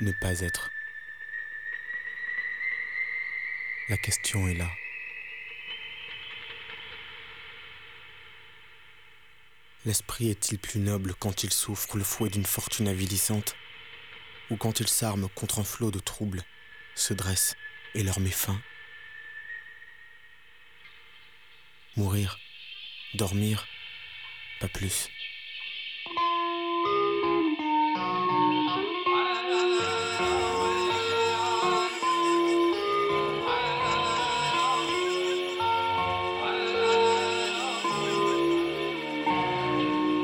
ne pas être La question est là. L'esprit est-il plus noble quand il souffre le fouet d'une fortune avilissante Ou quand il s'arme contre un flot de troubles, se dresse et leur met fin? Mourir, dormir, pas plus.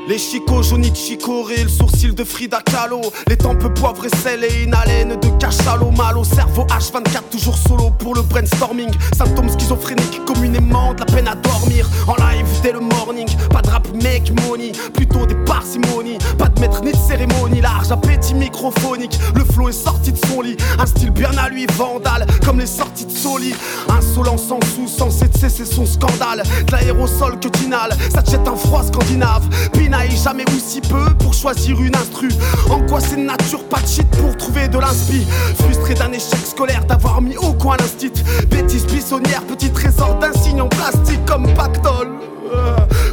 Les chicots jaunis de chicorée, le sourcil de Frida Kahlo. Les tempes poivre et sel et une haleine de cachalot. Mal au cerveau H24 toujours solo pour le brainstorming. Symptômes schizophréniques communément de la peine à dormir. En live dès le morning, pas de rap mec money Plutôt des parcimonies, pas de maître ni de cérémonie Large appétit microphonique, le flow est sorti de son lit Un style bien à lui vandale, comme les sorties de Soli. Insolent sans sous, censé de cesser son scandale. De l'aérosol que t'inhales, ça te jette un froid scandinave jamais ou si peu pour choisir une instru. En quoi c'est nature, pas de shit pour trouver de l'inspi. Frustré d'un échec scolaire, d'avoir mis au coin l'instit. Bêtise buissonnière, petit trésor d'insignes en plastique comme pactole.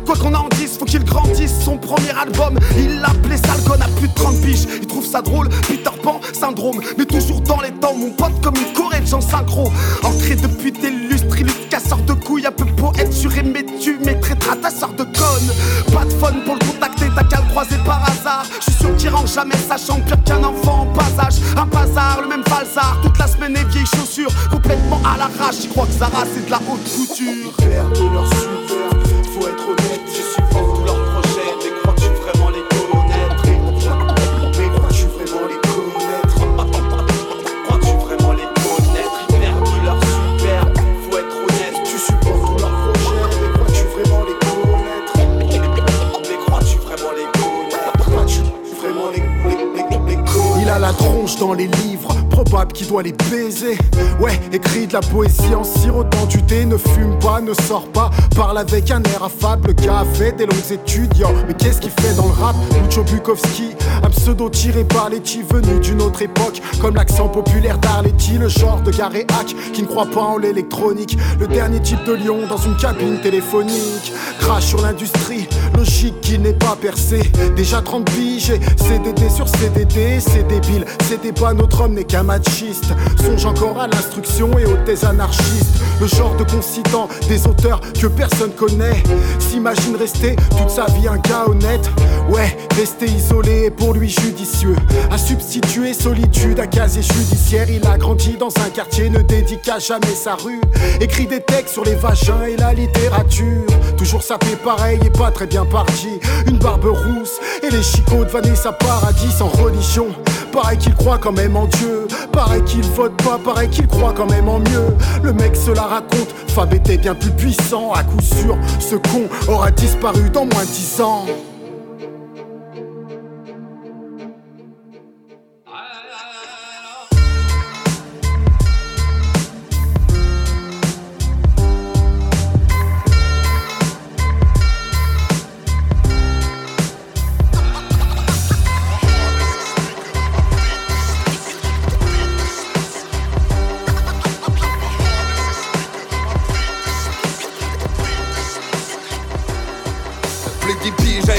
Quoi qu'on en dise, faut qu'il grandisse. Son premier album, il l'appelait Salgon à plus de 30 piges. Il trouve ça drôle, Peter Pan, syndrome. Mais toujours dans les temps, mon pote comme une Corée de gens synchro. Ancré depuis des lustres, casseur de couilles. Un peu poète surémé, tu traitera ta sorte de conne. Pas de fun pour le contacter, t'as qu'à le croiser par hasard. Je suis sûr qu'il rend jamais sachant pire qu'un enfant en passage. Un bazar, le même falsard, toute la semaine et vieilles chaussures. Complètement à l'arrache, j'y crois que Zara c'est de la haute couture. leur dans les livres probable qui doit les baiser. Ouais, écrit de la poésie en sirotant du thé. Ne fume pas, ne sort pas, parle avec un air affable. Le gars a fait des longues yo. Mais qu'est-ce qu'il fait dans le rap? Lucho Bukowski, un pseudo tiré par les venu d'une autre époque. Comme l'accent populaire d'Arletty, le genre de garé hack qui ne croit pas en l'électronique. Le dernier type de lion dans une cabine téléphonique. Crash sur l'industrie, logique qui n'est pas percé. Déjà 30 piges, CDD sur CDD, c'est débile. C'était pas notre homme n'est qu'un machiste. Songe encore à l'instruction et aux thèses anarchistes. Le genre de concitant des auteurs que personne connaît. S'imagine rester toute sa vie un gars honnête. Ouais, rester isolé est pour lui judicieux. À substituer solitude à casier judiciaire. Il a grandi dans un quartier, ne dédica jamais sa rue. Écrit des textes sur les vagins et la littérature. Toujours sapé pareil et pas très bien Une barbe rousse et les chicots de Vanessa Paradis sans religion. Pareil qu'il croit quand même en Dieu. Pareil qu'il vote pas, pareil qu'il croit quand même en mieux. Le mec se la raconte, Fab était bien plus puissant. À coup sûr, ce con aura disparu dans moins de 10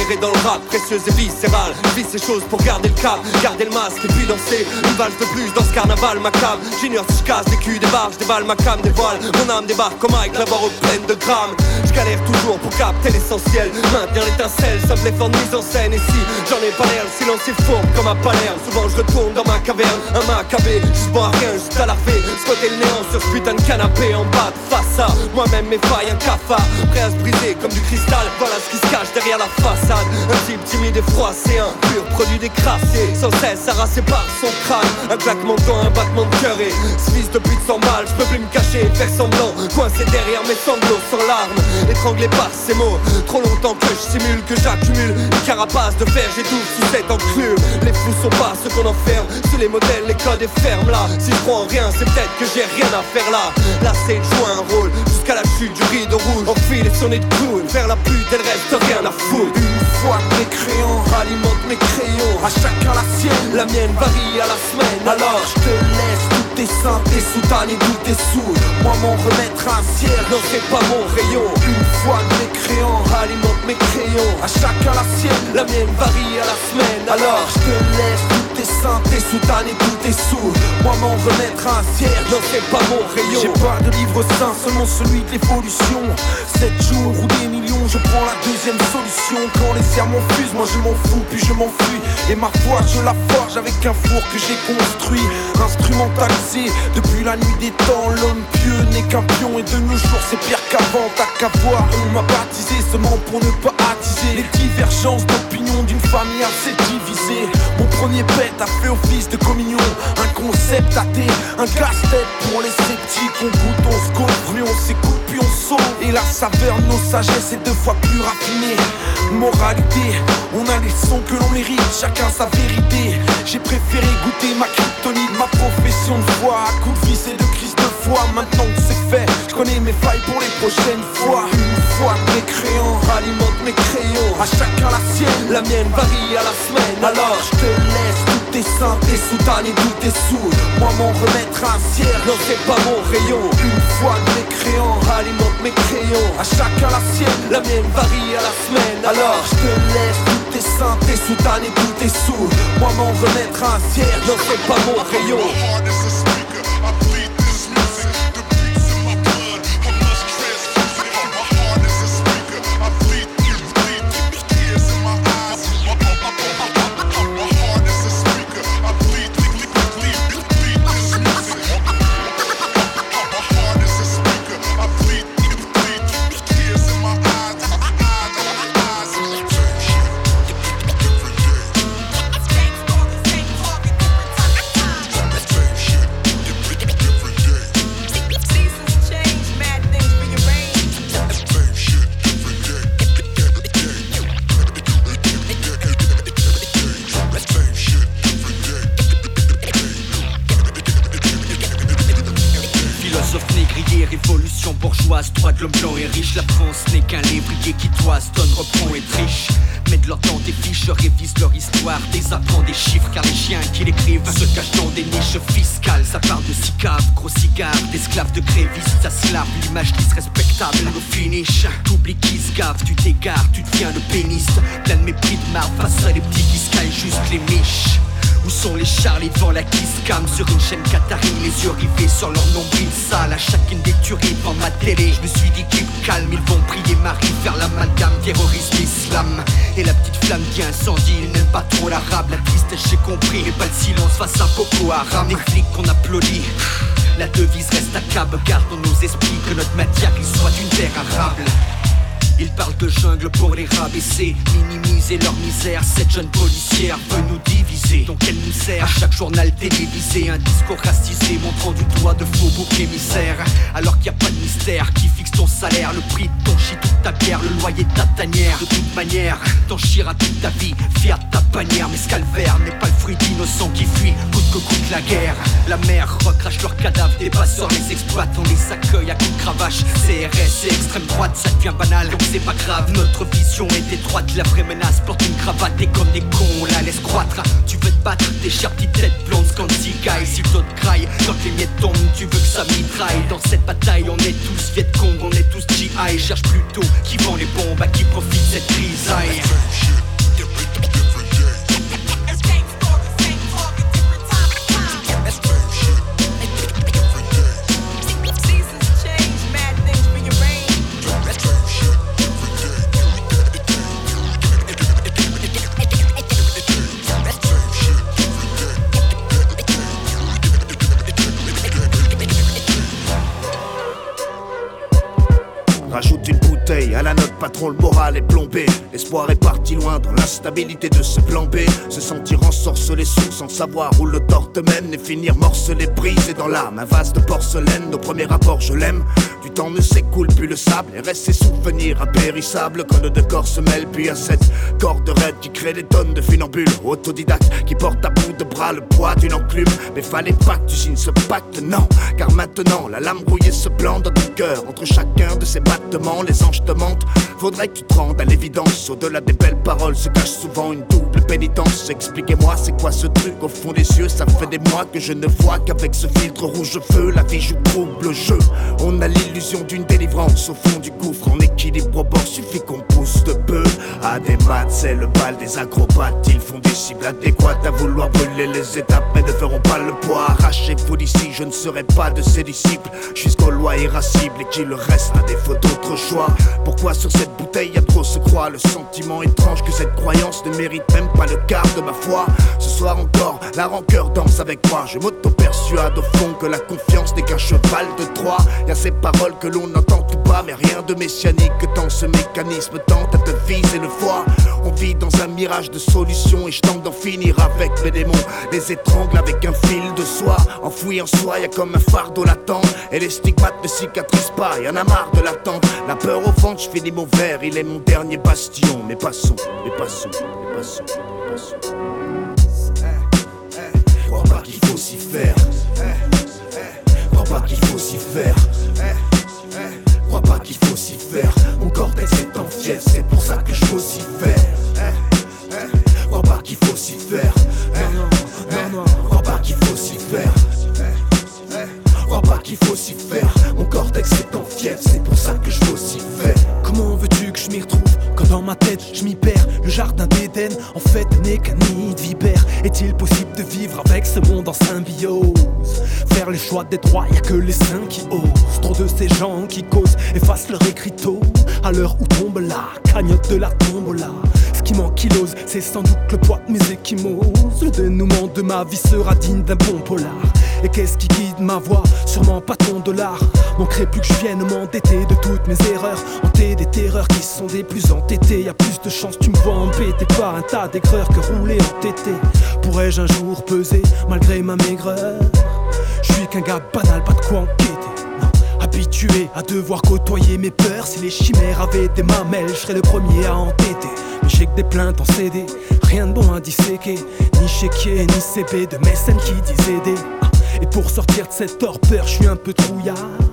ans. dans le rap, précieuse et viscérale. Vis ces choses pour garder le cap, garder le masque et puis danser. Une valse de plus dans ce carnaval macabre. J'ignore si je casse des culs, des barges, des balles, ma cam, des voiles. Mon âme débarque comme Mike, la barre pleine de grammes. Je galère toujours pour capter l'essentiel. Maintenir l'étincelle, ça me l'effort de mise en scène. Et si j'en ai pas l'air, le silence est fourbe comme un Palerme. Souvent je retourne dans ma caverne, un macabé. Bon à rien, juste à l'arfée. Squatter le néant sur ce putain de canapé en bas de face à moi-même mes failles, un cafard. Prêt à se briser comme du cristal. Voilà ce qui se cache derrière la façade. Un type timide et froid, c'est un pur produit décrassé Sans cesse harassé par son crâne. Un claquement de un battement de cœur. Et ce fils de pute sans mal Je peux plus me cacher faire semblant. Coincé derrière mes sanglots sans larmes. Étranglé par ces mots. Trop longtemps que je simule, que j'accumule. Une carapace de fer, j'étouffe sous cette enclume. Les fous sont pas ceux qu'on enferme. Sous les modèles, les codes et fermes là. Si je crois en rien, c'est peut-être que j'ai rien à faire là. Là c'est jouer un rôle jusqu'à la chute du rideau rouge. On file et sonner de clown, faire la pute, elle reste rien à foutre Une fois que mes crayons alimentent mes crayons. À chacun la sienne, La mienne varie à la semaine, alors je te laisse toutes tes seins, tes soutanes et tous tes sous Moi m'en remettre un cierge Non c'est pas mon rayon. Une fois mes crayons alimentent mes crayons. À chacun la sienne, La mienne varie à la semaine, alors je te laisse toutes tes soutanes et tous tes sous Moi m'en remettre un cierge Non c'est pas mon rayon. J'ai pas de livre sain, seulement celui de l'évolution. 7 jours ou des millions, je prends la deuxième solution. Quand les sermons fusent, moi je m'en fous, puis je m'enfuis. Et ma foi, je la forge avec un four que j'ai construit. Instrumentalisé depuis la nuit des temps L'homme pieux n'est qu'un pion. Et de nos jours c'est pire qu'avant. T'as qu'à voir, on m'a baptisé seulement pour ne pas Les divergences d'opinion d'une famille assez divisée Mon premier pet a fait office de communion. Un concept athée, un casse-tête pour les sceptiques. On goûte, on se couvre, on s'écoute puis on sauve Et la saveur nos sagesses est deux fois plus raffinée Moralité, on a les sons que l'on mérite, chacun sa vérité. J'ai préféré goûter ma kryptonite, ma profession de foi. À coup de vis et de crise de foi, maintenant que c'est fait Je connais mes failles pour les prochaines fois. Une fois mes crayons alimentent mes crayons À chacun la sienne, La mienne varie à la semaine, alors je te laisse tes soutanes et tous tes sous Moi m'en remettre un Non c'est pas mon rayon. Une fois que mes crayons alimentent mes crayons À chacun la sienne, La mienne varie à la semaine, alors je te laisse toutes tes seins, tes soutanes et tous tes sous Moi m'en remettre un Non c'est pas mon rayon riche. La France n'est qu'un lévrier qui toise, donne, reprend et triche. Met de leur temps des fiches, révise leur histoire, désapprend des chiffres car les chiens qui l'écrivent se cachent dans des niches fiscales. Ça part de cicave, gros cigare, d'esclaves de grévistes, ça se lave l'image qui se respectable au finish. T'oublies qui se gave, tu t'égares, tu deviens le pénis. Plein de mépris de marre face à les petits qui se juste les devant la kiss cam sur une chaîne Qatari Les yeux rivés sur leur nombril sale. À chacune des tueries devant ma télé Je me suis dit qu'ils calme Ils vont prier Marie faire l'amalgame Terrorisme islam. Et la petite flamme qui incendie Ils n'aiment pas trop l'arabe. La tristesse j'ai compris Mais pas le silence face à Boko Haram. Des flics qu'on applaudit La devise reste à cab. Gardons nos esprits que notre matière il soit une terre arable ils parlent de jungle pour les rabaisser, minimiser leur misère. Cette jeune policière veut nous diviser. Donc elle nous sert à chaque journal télévisé un discours racisé montrant du doigt de faux boucs émissaires. Alors qu'il n'y a pas de mystère qui fixe ton salaire, le prix de ton shit toute ta bière, le loyer de ta tanière. De toute manière, t'en chieras toute ta vie, de ta bannière. Mais ce calvaire n'est pas le fruit d'innocents qui fuient, coûte que coûte la guerre. La mer recrache leurs cadavres, des passeurs les exploitent, on les accueille à coups de cravache. CRS et extrême droite, ça devient banal, donc c'est pas grave. Notre vision est étroite, la vraie menace porte une cravate et comme des cons, on la laisse croître. Tu veux te battre, tes chères petites têtes blondes, scanty guy. Si d'autres craillent, quand les miettes tombent, tu veux que ça mitraille. Dans cette bataille, on est tous Viet Cong, on est tous GI. Cherche plutôt qui vend les bombes, à qui profite cette grisaille. Patron, le moral est plombé. L'espoir est parti loin dans l'instabilité de ce plan B. Se sentir ensorcelé sous sans savoir où le tort te mène. Et finir morcelé, brisé dans l'âme. Un vase de porcelaine, nos premiers rapports, je l'aime. Du temps ne s'écoule plus le sable et reste ses souvenirs impérissables quand le décor se mêle puis à cette corde raide qui crée des tonnes de funambules autodidactes qui portent à bout de bras le poids d'une enclume. Mais fallait pas que tu signes ce pacte, non, car maintenant la lame rouillée se plante dans ton cœur entre chacun de ces battements. Les anges te mentent, faudrait que tu te rendes à l'évidence. Au-delà des belles paroles se cache souvent une double pénitence. Expliquez-moi, c'est quoi ce truc au fond des yeux? Ça fait des mois que je ne vois qu'avec ce filtre rouge feu, la vie joue trouble jeu. On a l'illusion d'une délivrance au fond du gouffre, en équilibre au bord, suffit qu'on pousse de peu. À des maths, c'est le bal des acrobates. Ils font des cibles adéquates à vouloir brûler les étapes, mais ne feront pas le poids. Arrachez-vous d'ici, je ne serai pas de ses disciples. Jusqu'aux lois irascibles et qu'il reste à défaut d'autre choix. Pourquoi sur cette bouteille a trop se croit? Le sentiment étrange que cette croyance ne mérite même pas le quart de ma foi. Ce soir encore, la rancœur danse avec moi. Je m'auto-persuade au fond que la confiance n'est qu'un cheval de Troie. Y a ces paroles que l'on n'entend tout pas, mais rien de messianique. Tant ce mécanisme tente à te viser le foie. On vit dans un mirage de solutions et je tente d'en finir avec mes démons. Les étrangle avec un fil de soie. Enfoui en soi, y a comme un fardeau latent. Et les stigmates ne cicatrisent pas, y en a marre de l'attente. La peur au ventre, je finis mon verre, il est mon dernier bastion. Mais passons, mais passons, mais passons, mais passons. Crois pas qu'il faut s'y faire. Crois pas qu'il faut s'y faire. Pas qu'il faut s'y faire. Mon cortex est en fièvre, c'est pour ça que je vocifère. Crois pas qu'il faut s'y faire. Crois pas qu'il faut s'y faire. Pas qu'il faut s'y faire. Mon cortex est en fièvre, c'est pour ça que je vocifère. Comment veux-tu que je m'y retrouve quand dans ma tête je m'y perds? Le jardin d'Éden en fait n'est qu'un nid de vipère Est-il possible de vivre avec ce monde en symbiose? Faire les choix des droits, y'a que les saints qui osent. Trop de ces gens qui causent effacent leur écriteau. À l'heure où tombe la cagnotte de la tombola Ce qui m'ankylose c'est sans doute le poids de mes échymoses. Le dénouement de ma vie sera digne d'un bon polar et qu'est-ce qui guide ma voix Sûrement pas ton dollar Manquerait plus que je vienne m'endetter de toutes mes erreurs. Hanter des terreurs qui sont des plus entêtées Y'a plus de chance tu me vois embêté par un tas d'aigreurs que rouler en tété. Pourrais-je un jour peser malgré ma maigreur Je suis qu'un gars banal, pas de quoi enquêter. Habitué à devoir côtoyer mes peurs. Si les chimères avaient des mamelles, je serais le premier à entêter. Mais j'ai que des plaintes en CD, rien de bon à disséquer. Ni chéquier, ni CB de mécènes qui disent aider Ah, et pour sortir de cette torpeur, je suis un peu trouillard.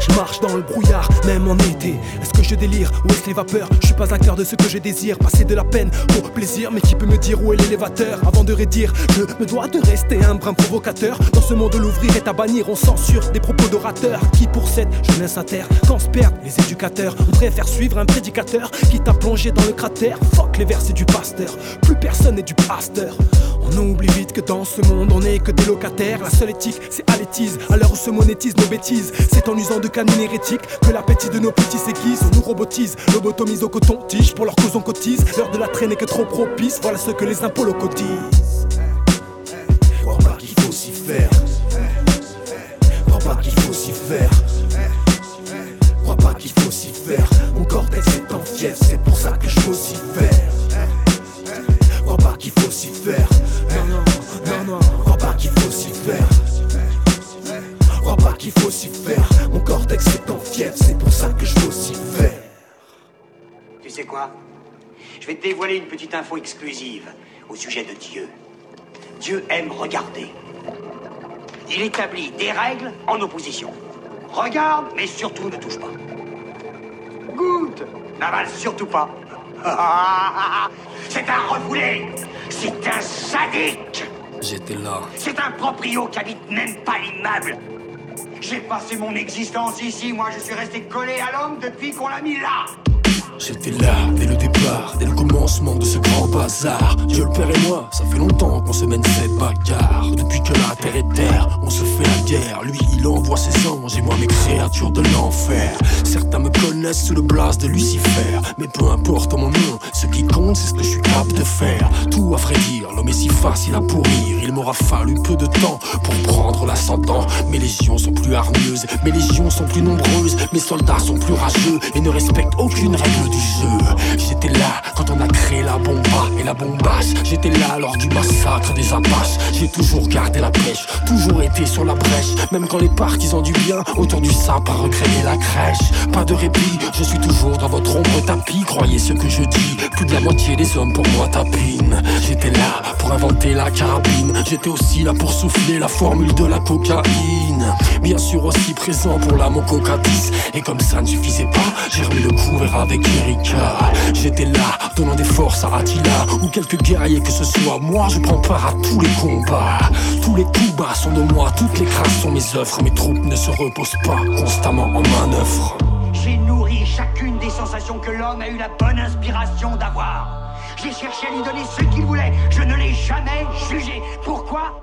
Je marche dans le brouillard, même en été. Est-ce que je délire ou est-ce les vapeurs? Je suis pas un cœur de ce que je désire. Passer de la peine au plaisir, mais qui peut me dire où est l'élévateur? Avant de rédire, je me dois de rester un brin provocateur. Dans ce monde, l'ouvrir est à bannir. On censure des propos d'orateurs qui, pour cette jeunesse à terre, quand se perdent les éducateurs, on préfère suivre un prédicateur qui t'a plongé dans le cratère. Fuck les versets du pasteur, plus personne n'est du pasteur. On oublie vite que dans ce monde, on n'est que des locataires. La seule éthique, c'est à l'étise. À l'heure où se monétisent nos bêtises, c'est en usant de canines hérétiques que l'appétit de nos petits s'aiguise. On nous robotise, lobotomise au coton-tige. Pour leur cause, on cotise. L'heure de la traîne est que trop propice. Voilà ce que les impôts locotisent. Crois pas qu'il faut s'y faire. Crois pas qu'il faut s'y faire. Crois pas qu'il faut s'y faire. Mon cortex est en fièvre, c'est pour ça que je vocifère. Qu'il faut s'y faire. Mon cortex est en fièvre, c'est pour ça que je vocifère. Tu sais quoi? Je vais te dévoiler une petite info exclusive au sujet de Dieu. Dieu aime regarder. Il établit des règles en opposition. Regarde, mais surtout ne touche pas. Goûte, n'avale surtout pas. C'est un refoulé C'est un sadique J'étais là. C'est un proprio qui habite même pas l'immeuble J'ai passé mon existence ici, moi je suis resté collé à l'homme depuis qu'on l'a mis là J'étais là dès le départ, dès le commencement de ce grand bazar. Dieu le Père et moi, ça fait longtemps qu'on se mène cette bagarre. Depuis que la terre est terre, on se fait la guerre. Lui, il envoie ses anges et moi mes créatures de l'enfer. Certains me collent naissent sous le blast de Lucifer. Mais peu importe mon nom, ce qui compte c'est ce que je suis capable de faire. Tout à vrai dire, l'homme est si facile à pourrir. Il m'aura fallu peu de temps pour prendre l'ascendant. Mes légions sont plus hargneuses, mes légions sont plus nombreuses, mes soldats sont plus rageux et ne respectent aucune règle du jeu. J'étais là quand on a créé la bomba et la bombasse. J'étais là lors du massacre des Apaches. J'ai toujours gardé la pêche, toujours été sur la brèche. Même quand les partisans du bien autour du sapin recréaient la crèche. Pas de répit, je suis toujours dans votre ombre tapis. Croyez ce que je dis, plus de la moitié des hommes pour moi tapinent. J'étais là pour inventer la carabine. J'étais aussi là pour souffler la formule de la cocaïne. Bien sûr aussi présent pour la 10 Et comme ça ne suffisait pas, j'ai remis le couvert avec J'étais là, donnant des forces à Attila ou quelques guerriers que ce soit. Moi, je prends part à tous les combats. Tous les coups bas sont de moi, toutes les crasses sont mes œuvres. Mes troupes ne se reposent pas constamment en manœuvre. J'ai nourri chacune des sensations que l'homme a eu la bonne inspiration d'avoir. J'ai cherché à lui donner ce qu'il voulait. Je ne l'ai jamais jugé. Pourquoi?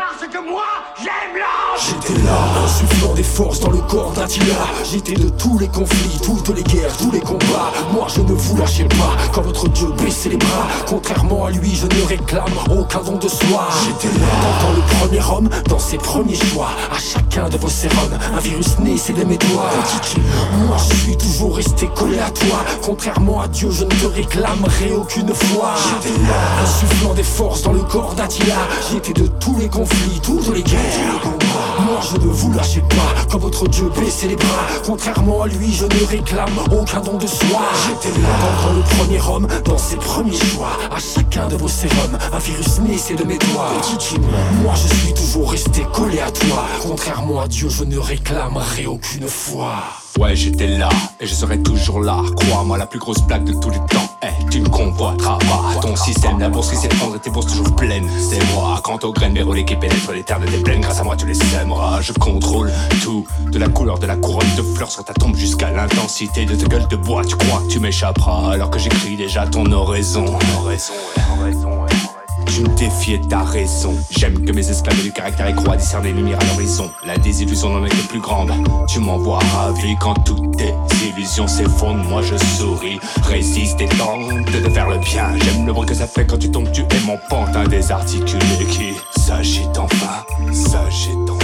Parce que moi, j'aime J'étais là, insufflant des forces dans le corps d'Attila. J'étais de tous les conflits, toutes les guerres, tous les combats. Moi je ne vous lâchais pas quand votre Dieu baissait les bras. Contrairement à lui, je ne réclame aucun don de soi. J'étais là, dans le premier homme, dans ses premiers choix. À chacun de vos sérums, un virus né, c'est de mes doigts. Moi je suis toujours resté collé à toi. Contrairement à Dieu, je ne te réclamerai aucune fois. J'étais là, insufflant des forces dans le corps d'Attila. J'étais de tous les conflits, les. Moi je ne vous lâchez pas quand votre Dieu baissait les bras. Contrairement à lui, je ne réclame aucun don de soi. J'étais là, dans le premier homme, dans ses premiers choix. À chacun de vos sérums, un virus c'est de mes doigts. Moi je suis toujours resté collé à toi. Contrairement à Dieu, je ne réclamerai aucune foi. Ouais, j'étais là et je serai toujours là. Crois-moi, la plus grosse blague de tous les temps. Tu ne convoiteras pas ton système. La bourse qui s'effondre et tes bourses toujours pleines. C'est moi. Quant aux graines, mes relais qui pénètrent les terres de tes plaines. Grâce à moi, tu les sèmeras. Je contrôle tout. De la couleur de la couronne de fleurs sur ta tombe jusqu'à l'intensité de ta gueule de bois. Tu crois que tu m'échapperas alors que j'écris déjà ton oraison. Oraison. Je ne défiais ta raison. J'aime que mes esclaves du caractère et croient discerner les lumières à l'horizon. La désillusion n'en est que plus grande. Tu m'envoies ravi quand toutes tes illusions s'effondrent. Moi je souris, résiste et tente de faire le bien. J'aime le bruit que ça fait quand tu tombes. Tu es mon pantin désarticulé qui s'agite enfin, s'agite enfin.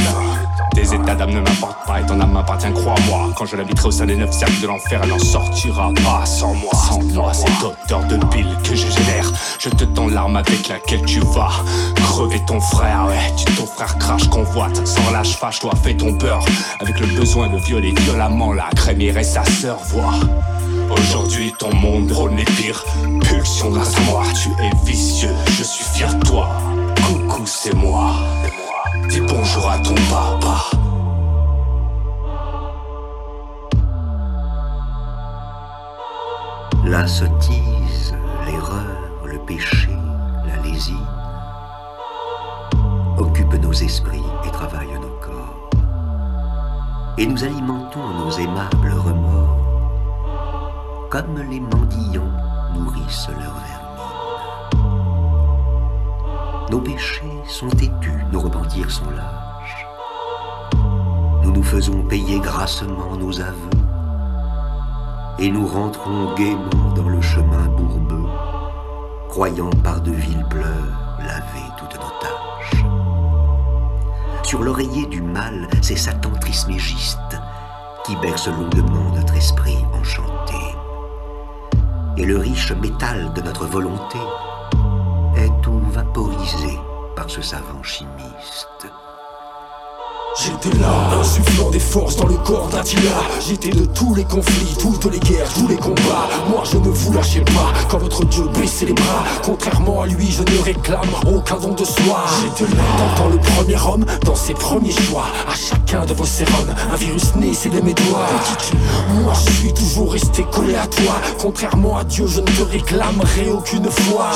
Tes états d'âme ne m'importent pas et ton âme m'appartient, crois-moi. Quand je l'habiterai au sein des neuf cercles de l'enfer, elle n'en sortira pas sans moi. Sans moi, cette odeur de bile que je génère. Je te tends l'arme avec laquelle tu vas crever ton frère. Ouais, tu ton frère crache, convoite. Sans lâche, fâche-toi, fais ton beurre. Avec le besoin de violer violemment la crémière et sa sœur, vois. Aujourd'hui, ton monde rôle les pires pulsions grâce à moi. Tu es vicieux, je suis fier de toi. Coucou, c'est moi. Dis bonjour à ton papa. La sottise, l'erreur, le péché, la lésine occupent nos esprits et travaillent nos corps. Et nous alimentons nos aimables remords comme les mendiants nourrissent leur vermine. Nos péchés sont têtus, nos repentirs sont lâches. Nous nous faisons payer grassement nos aveux et nous rentrons gaiement dans le chemin bourbeux, croyant par de vils pleurs laver toutes nos tâches. Sur l'oreiller du mal, c'est Satan trismégiste qui berce longuement notre esprit enchanté. Et le riche métal de notre volonté est tout vaporisé par ce savant chimiste. J'étais là, insufflant des forces dans le corps d'Attila. J'étais de tous les conflits, toutes les guerres, tous les combats. Moi je ne vous lâchais pas quand votre Dieu baissait les bras. Contrairement à lui, je ne réclame aucun don de soi. J'étais là, dans le premier homme, dans ses premiers choix. À chacun de vos sérums, un virus né, c'est de mes doigts. Moi je suis toujours resté collé à toi. Contrairement à Dieu, je ne te réclamerai aucune fois.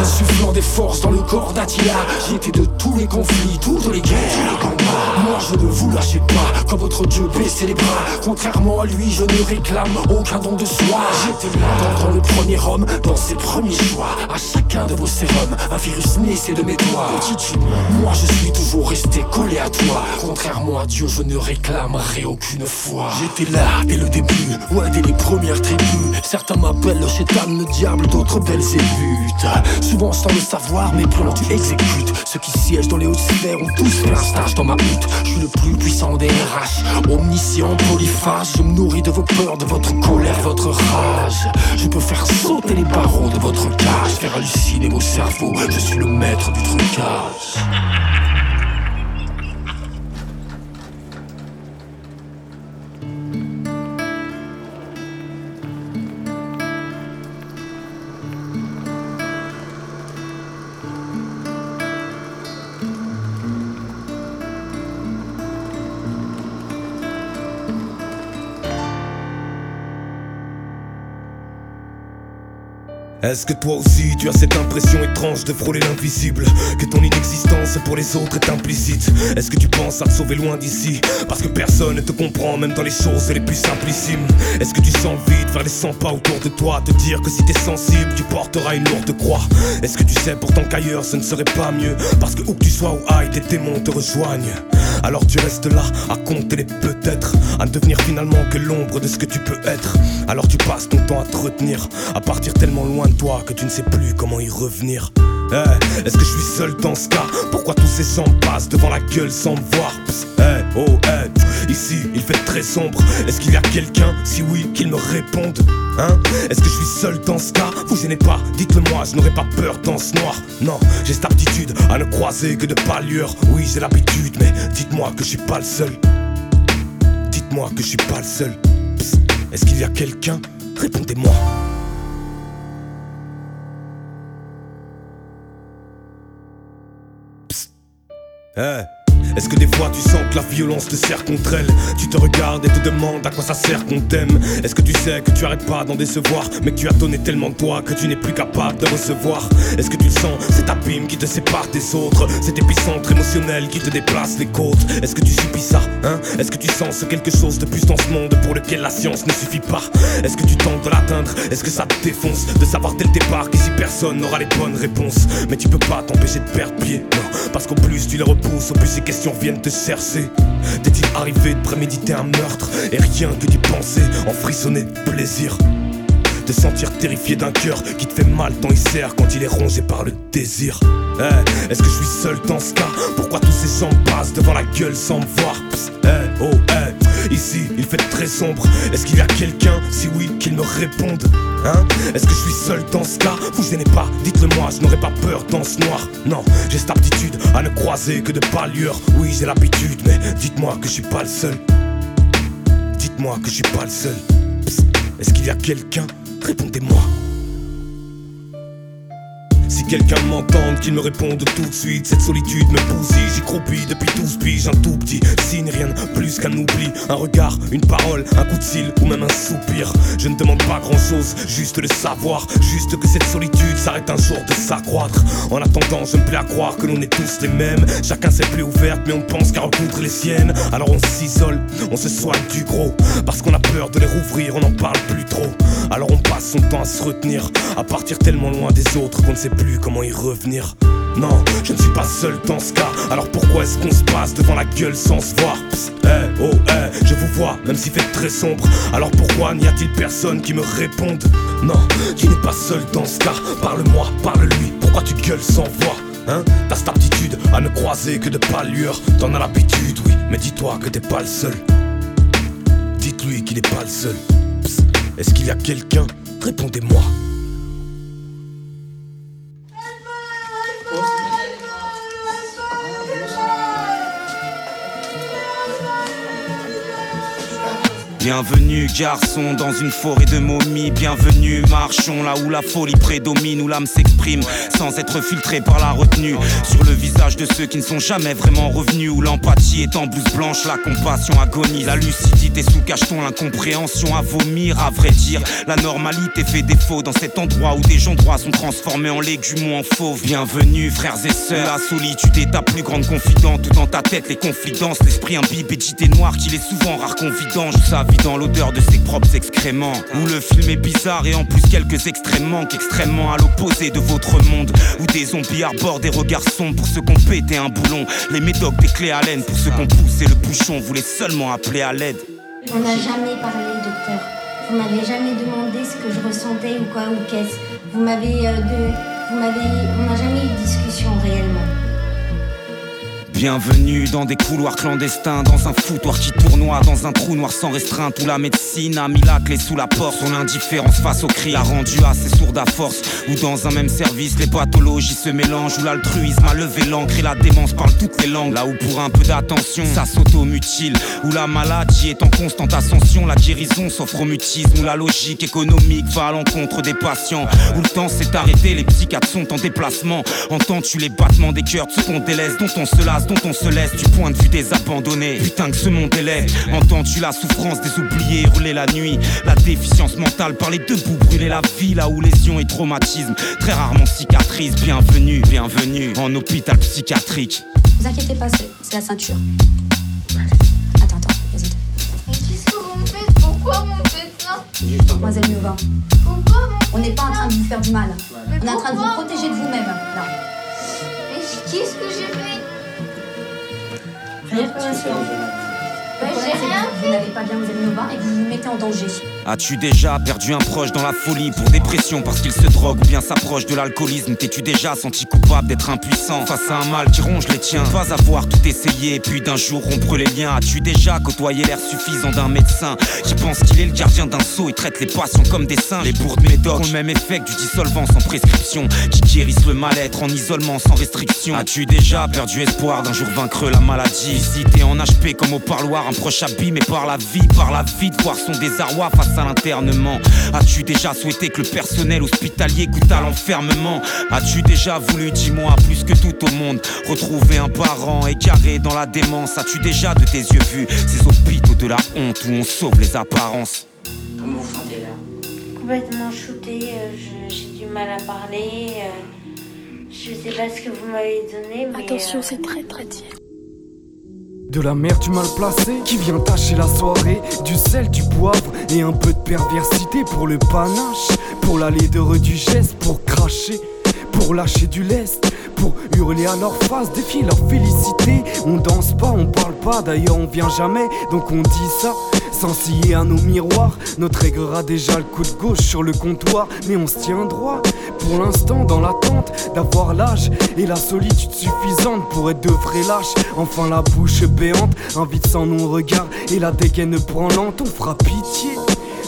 Insufflant des forces dans le corps d'Attila. J'étais de tous les conflits, toutes les guerres. Moi je ne vous lâchez pas, quand votre Dieu baissait les bras. Contrairement à lui, je ne réclame aucun don de soi. J'étais là, dans le premier homme, dans ses premiers choix. À chacun de vos sérums, un virus naissait de mes doigts. Moi je suis toujours resté collé à toi. Contrairement à Dieu, je ne réclamerai aucune foi. J'étais là dès le début, ouais, dès les premières tribus. Certains m'appellent le chétan, le diable, d'autres Belzébuth. Souvent sans le savoir, mes plans tu exécutes. Ceux qui siègent dans les hautes sphères ont tous fait un stage dans ma. Je suis le plus puissant des RH, omniscient, polyphage. Je me nourris de vos peurs, de votre colère, votre rage. Je peux faire sauter les barreaux de votre cage, faire halluciner vos cerveaux. Je suis le maître du trucage. Est-ce que toi aussi tu as cette impression étrange de frôler l'invisible? Que ton inexistence pour les autres est implicite? Est-ce que tu penses à te sauver loin d'ici? Parce que personne ne te comprend même dans les choses les plus simplissimes. Est-ce que tu sens vite faire les 100 pas autour de toi? Te dire que si t'es sensible tu porteras une lourde croix. Est-ce que tu sais pourtant qu'ailleurs ce ne serait pas mieux? Parce que où que tu sois ou aille tes démons te rejoignent. Alors tu restes là à compter les peut-être À ne devenir finalement que l'ombre de ce que tu peux être. Alors tu passes ton temps à te retenir À partir tellement loin de toi que tu ne sais plus comment y revenir. Eh, Est-ce que je suis seul dans ce cas? Pourquoi tous ces gens passent devant la gueule sans me voir eh, oh, eh, Ici il fait très sombre. Est-ce qu'il y a quelqu'un? Si oui qu'il me réponde. Hein? Est-ce que je suis seul dans ce cas? Vous gênez pas, dites-le moi, je n'aurai pas peur dans ce noir. Non, j'ai cette aptitude à ne croiser que de pâlure Oui j'ai l'habitude mais dites-moi que je suis pas le seul. Dites-moi que je suis pas le seul. Est-ce qu'il y a quelqu'un? Répondez-moi He Est-ce que des fois tu sens que la violence te sert contre elle? Tu te regardes et te demandes à quoi ça sert qu'on t'aime. Est-ce que tu sais que tu arrêtes pas d'en décevoir Mais que tu as donné tellement de toi que tu n'es plus capable de recevoir? Est-ce que tu le sens, cet abîme qui te sépare des autres? Cet épicentre émotionnel qui te déplace les côtes. Est-ce que tu subis ça, hein? Est-ce que tu sens ce quelque chose de plus dans ce monde pour lequel la science ne suffit pas? Est-ce que tu tentes de l'atteindre? Est-ce que ça te défonce de savoir dès le départ qu'ici personne n'aura les bonnes réponses? Mais tu peux pas t'empêcher de perdre pied, non Parce qu'au plus tu les repousses, au plus ces questions viennent te chercher T'est-il arrivé de préméditer un meurtre Et rien que d'y penser, en frissonner de plaisir te sentir terrifié d'un cœur qui te fait mal tant il serre quand il est rongé par le désir. Eh, Est-ce que je suis seul dans ce cas? Pourquoi tous ces gens passent devant la gueule sans me voir? Eh, oh, eh, Ici, il fait très sombre. Est-ce qu'il y a quelqu'un? Si oui, qu'il me réponde. Hein? Est-ce que je suis seul dans ce cas? Vous gênez pas, dites-le moi, je n'aurais pas peur dans ce noir. Non, j'ai cette aptitude à ne croiser que de pâlure. Oui, j'ai l'habitude, mais dites-moi que je suis pas le seul. Dites-moi que je suis pas le seul. Est-ce qu'il y a quelqu'un? Répondez-moi. Si quelqu'un m'entende, qu'il me réponde tout de suite. Cette solitude me bousille, j'y croupis depuis 12 piges. Un tout petit signe, rien de plus qu'un oubli. Un regard, une parole, un coup de cil ou même un soupir. Je ne demande pas grand chose, juste le savoir. Juste que cette solitude s'arrête un jour de s'accroître. En attendant, je me plais à croire que l'on est tous les mêmes. Chacun ses plaies ouvertes, mais on ne pense qu'à recoudre les siennes. Alors on s'isole, on se soigne du gros. Parce qu'on a peur de les rouvrir, on n'en parle plus trop. Alors on passe son temps à se retenir, à partir tellement loin des autres qu'on ne sait comment y revenir. Non, je ne suis pas seul dans ce cas. Alors pourquoi est-ce qu'on se passe devant la gueule sans se voir? Psst, eh, oh, eh, je vous vois, même s'il fait très sombre. Alors pourquoi n'y a-t-il personne qui me réponde? Non, tu n'es pas seul dans ce cas. Parle-moi, parle-lui. Pourquoi tu gueules sans voix? Hein? T'as cette aptitude à ne croiser que de pâlure. T'en as l'habitude, oui, mais dis-toi que t'es pas le seul. Dites-lui qu'il est pas le seul. Est-ce qu'il y a quelqu'un? Répondez-moi. Bienvenue garçon dans une forêt de momies. Bienvenue marchons là où la folie prédomine Où l'âme s'exprime sans être filtrée par la retenue. Sur le visage de ceux qui ne sont jamais vraiment revenus Où l'empathie est en blouse blanche, la compassion agonise. La lucidité sous cacheton, l'incompréhension à vomir À vrai dire, la normalité fait défaut Dans cet endroit où des gens droits sont transformés en légumes ou en fauves. Bienvenue frères et sœurs. La solitude est ta plus grande confidente. Tout dans ta tête les confidences L'esprit imbibe et d'idées noires qu'il est souvent rare confident Joue sa dans l'odeur de ses propres excréments Où le film est bizarre et en plus quelques extrêmes manquent Extrêmement à l'opposé de votre monde Où des zombies arborent des regards sombres Pour ceux qu'on pété un boulon Les médocs des clés à laine Pour ceux qu'on poussé le bouchon Voulez seulement appeler à l'aide On n'a jamais parlé, docteur. Vous m'avez jamais demandé ce que je ressentais ou quoi ou qu'est-ce. Vous m'avez euh, vous m'avez, on n'a jamais eu de discussion réellement. Bienvenue dans des couloirs clandestins, dans un foutoir qui tournoie, dans un trou noir sans restreinte où la médecine a mis la clé sous la porte. Son indifférence face au cri a rendu assez sourde à force. Où dans un même service, les pathologies se mélangent, où l'altruisme a levé l'encre et la démence parle toutes les langues. Là où pour un peu d'attention, ça s'automutile. Où la maladie est en constante ascension, la guérison s'offre au mutisme, où la logique économique va à l'encontre des patients. Où le temps s'est arrêté, les psychiatres sont en déplacement. Entends-tu les battements des cœurs de ceux qu'on délaisse, dont on se lasse, dont on se laisse du point de vue des abandonnés. Putain que ce monde est laid. Entends-tu la souffrance des oubliés hurler la nuit La déficience mentale par les debout brûler la vie là où lésions et traumatismes très rarement cicatrisent. Bienvenue, bienvenue en hôpital psychiatrique. Vous inquiétez pas, c'est la ceinture. Attends, attends, vas-y. Mais qu'est-ce que vous me faites Pourquoi vous me faites ça Mademoiselle Nova, Pourquoi on n'est pas en train de vous faire du mal. Mais on est en train de vous protéger de vous-même. Là. Mais qu'est-ce que j'ai fait Rien pour Bah, j'ai rien Vous n'avez pas bien, Mademoiselle Nova, et que vous vous mettez en danger. As-tu déjà perdu un proche dans la folie pour dépression parce qu'il se drogue ou bien s'approche de l'alcoolisme? T'es-tu déjà senti coupable d'être impuissant face à un mal qui ronge les tiens? Pas avoir tout essayé puis d'un jour rompre les liens. As-tu déjà côtoyé l'air suffisant d'un médecin qui pense qu'il est le gardien d'un seau et traite les patients comme des singes? Les bourdes médocs ont le même effet que du dissolvant sans prescription qui guérissent le mal-être en isolement sans restriction. As-tu déjà perdu espoir d'un jour vaincre la maladie? Ici t'es en HP comme au parloir un proche abîmé par la vie Par la vie de voir son désarroi face à l'internement As-tu déjà souhaité que le personnel hospitalier goûte à l'enfermement? As-tu déjà voulu, dis-moi, plus que tout au monde Retrouver un parent égaré dans la démence? As-tu déjà de tes yeux vu ces hôpitaux de la honte où on sauve les apparences? Comment vous sentez là? Complètement shootée, euh, je- j'ai du mal à parler. euh, je sais pas ce que vous m'avez donné, mais. Attention, euh, c'est très très dur. De la mer du mal placé qui vient tâcher la soirée, du sel, du poivre et un peu de perversité pour le panache, pour la laideur du geste, pour cracher, pour lâcher du lest, pour hurler à leur face, défier leur félicité. On danse pas, on parle pas, d'ailleurs on vient jamais, donc on dit ça. Sans scier à nos miroirs, notre aigre a déjà le coup de gauche sur le comptoir, mais on se tient droit. Pour l'instant, dans l'attente d'avoir l'âge et la solitude suffisante pour être de vrais lâches. Enfin, la bouche béante, invite sans nos regards et la dégaine branlante, on fera pitié.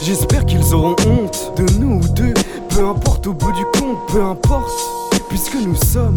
J'espère qu'ils auront honte de nous ou d'eux, peu importe au bout du compte, peu importe, puisque nous sommes.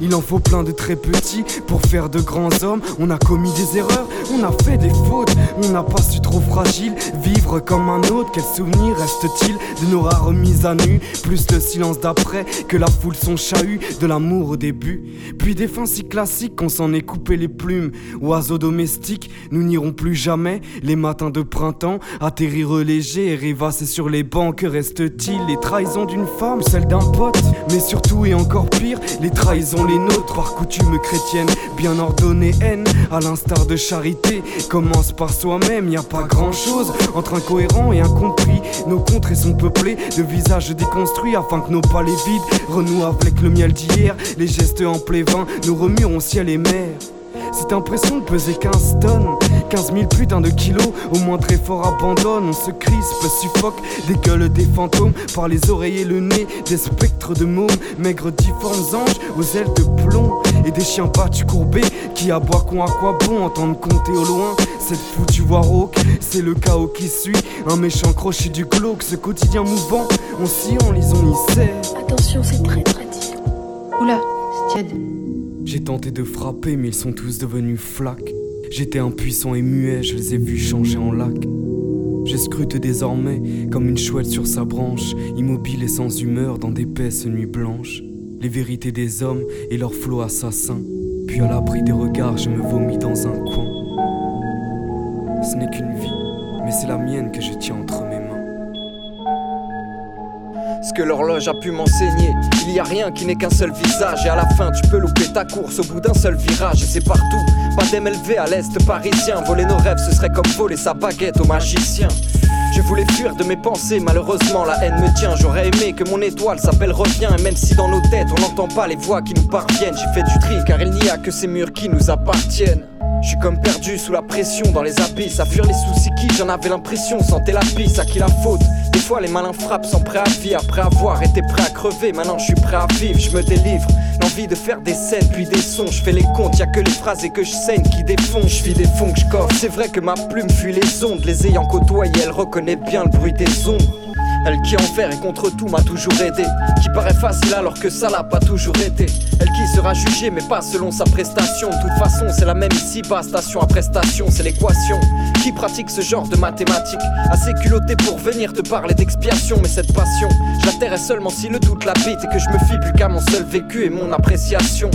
Il en faut plein de très petits pour faire de grands hommes. On a commis des erreurs, on a fait des fautes, on n'a pas su trop fragile vivre comme un autre. Quel souvenir reste-t-il de nos rares mises à nu? Plus le silence d'après que la foule son chahut, de l'amour au début. Puis des fins si classiques qu'on s'en est coupé les plumes. Oiseaux domestiques, nous n'irons plus jamais. Les matins de printemps, atterrir léger et rêvasser sur les bancs. Que reste-t-il? Les trahisons d'une femme, celle d'un pote. Mais surtout et encore pire, les trahisons les nôtres par coutume chrétienne. Bien ordonnée haine, à l'instar de charité. Commence par soi-même, y a pas grand chose entre incohérent et incompris. Nos contrées sont peuplées de visages déconstruits afin que nos palais vides renouent avec le miel d'hier. Les gestes en plévin nous remueront ciel et mer. Cette impression de peser 15 tonnes, 15 000 putains de kilos, au moins très fort abandonne. On se crispe, suffoque, des gueules des fantômes, par les oreilles et le nez, des spectres de mômes, maigres difformes anges aux ailes de plomb, et des chiens battus courbés qui aboient à quoi bon entendre compter au loin. Cette foutue voix rauque, c'est le chaos qui suit, un méchant crochet du glauque, ce quotidien mouvant, on s'y en lisons ni sait. Attention, c'est très très dur. Oula, c'est tiède. J'ai tenté de frapper, mais ils sont tous devenus flaques. J'étais impuissant et muet, je les ai vus changer en lac. Je scrute désormais comme une chouette sur sa branche, immobile et sans humeur dans d'épaisses nuits blanches. Les vérités des hommes et leur flot assassin. Puis à l'abri des regards, je me vomis dans un coin. Ce n'est qu'une vie, mais c'est la mienne que je tiens entre. Ce que l'horloge a pu m'enseigner, il y a rien qui n'est qu'un seul visage et à la fin tu peux louper ta course au bout d'un seul virage et c'est partout. Pas d'MLV à l'est parisien, voler nos rêves ce serait comme voler sa baguette au magicien. Je voulais fuir de mes pensées, malheureusement la haine me tient. J'aurais aimé que mon étoile s'appelle Reviens. Et même si dans nos têtes on n'entend pas les voix qui nous parviennent, j'ai fait du tri car il n'y a que ces murs qui nous appartiennent. Je suis comme perdu sous la pression dans les abysses, à fuir les soucis qui j'en avais l'impression, sentais la pisse, à qui la faute les malins frappent sans préavis, après avoir été prêt à crever, maintenant je suis prêt à vivre, je me délivre. L'envie de faire des scènes puis des sons, je fais les comptes, y a que les phrases et que je saigne qui défont, je vis des fonds que je. C'est vrai que ma plume fuit les ondes, les ayant côtoyées, elle reconnaît bien le bruit des ombres. Elle qui envers et contre tout m'a toujours aidé. Qui paraît facile alors que ça l'a pas toujours été. Elle qui sera jugée mais pas selon sa prestation. De toute façon c'est la même ici bas Station à prestation c'est l'équation. Qui pratique ce genre de mathématiques? Assez culotté pour venir te parler d'expiation Mais cette passion je la tairai seulement si le doute l'habite Et que je me fie plus qu'à mon seul vécu et mon appréciation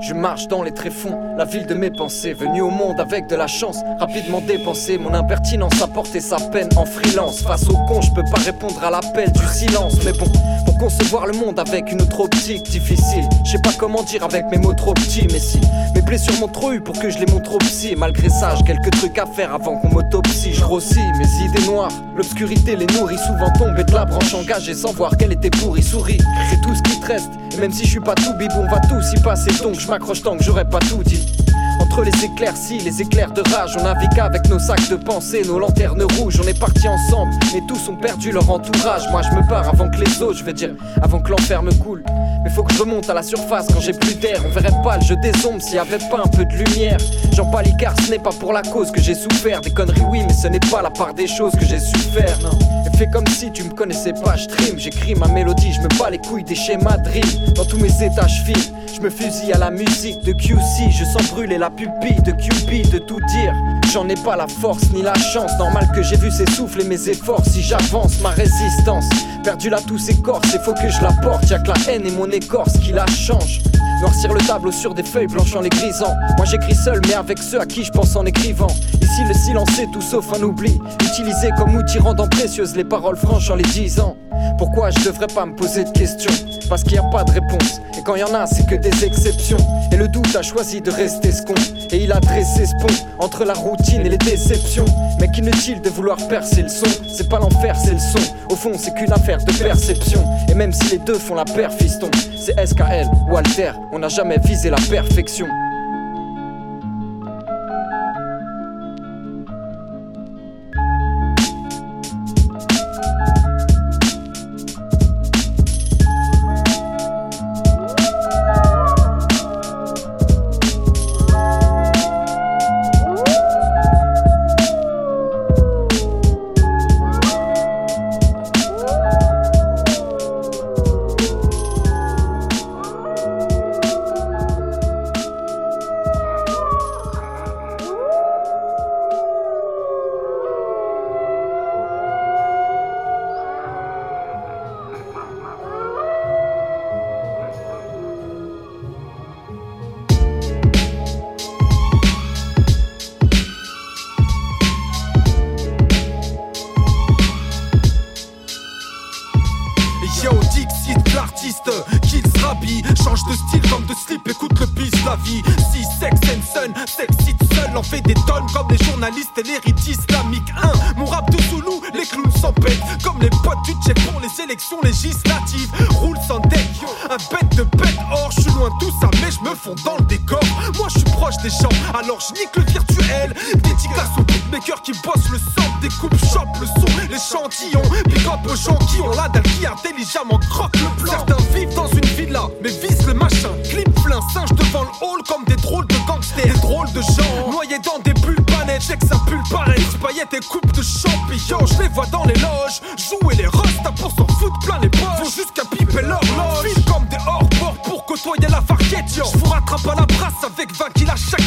je marche dans les tréfonds, la ville de mes pensées, venu au monde avec de la chance, rapidement dépensé. Mon impertinence a porté sa peine en freelance. Face au con, je peux pas répondre à l'appel du silence. Mais bon, pour concevoir le monde avec une autre optique difficile, je sais pas comment dire avec mes mots trop petits. Mais si mes blessures m'ont trop eu pour que je les montre au psy. Malgré ça, j'ai quelques trucs à faire avant qu'on m'autopsie. Je grossis mes idées noires, l'obscurité les nourrit. Souvent tombé de la branche engagée sans voir qu'elle était pourrie. Souris, c'est tout ce qui te reste. Et même si je suis pas tout bibou, on va tous y passer donc je m'accroche tant que j'aurais pas tout dit. Entre les éclaircies, les éclairs de rage, on navigue avec nos sacs de pensée, nos lanternes rouges. On est partis ensemble, mais tous ont perdu leur entourage. Moi je me pars avant que les autres, je veux dire, avant que l'enfer me coule. Mais faut que je remonte à la surface quand j'ai plus d'air. On verrait pas le jeu des ombres s'il y avait pas un peu de lumière. J'en palie car ce n'est pas pour la cause que j'ai souffert. Des conneries, oui, mais ce n'est pas la part des choses que j'ai su faire. Non. Et fais comme si tu me connaissais pas, je trime, j'écris ma mélodie, je me bats les couilles des schémas de rime. Dans tous mes états, je file. Je me fusille à la musique de QC, je sens brûler la pupille de QB, de tout dire. J'en ai pas la force ni la chance, normal que j'ai vu s'essouffler mes efforts. Si j'avance, ma résistance, perdu là tous ses corps, faut que je la porte. Y'a que la haine et mon écorce qui la change. Noircir le tableau sur des feuilles blanches en les grisant. Moi j'écris seul, mais avec ceux à qui je pense en écrivant. Ici le silence est tout sauf un oubli. Utilisé comme outil rendant précieuses les paroles franches en les disant. Pourquoi je devrais pas me poser de questions Parce qu'il n'y a pas de réponse. Et quand il y en a, c'est que des exceptions. Et le doute a choisi de rester ce con. Et il a dressé ce pont entre la routine et les déceptions. Mais qu'inutile de vouloir percer le son. C'est pas l'enfer, c'est le son. Au fond, c'est qu'une affaire de perception. Et même si les deux font la paire, fiston, c'est SKL ou Alter. On n'a jamais visé la perfection. Clip plein singe devant le hall comme des drôles de gangsters. Des drôles de gens, noyés dans des bulles panettes. J'ai que ça pareil, paillettes et coupes de champignons. Je les vois dans les loges, jouer les restas pour s'en foutre plein les poches. Vont jusqu'à piper leur loge. File comme des hors-bord pour côtoyer la farquette, yo. Je vous rattrape à la brasse avec 20 kills à chaque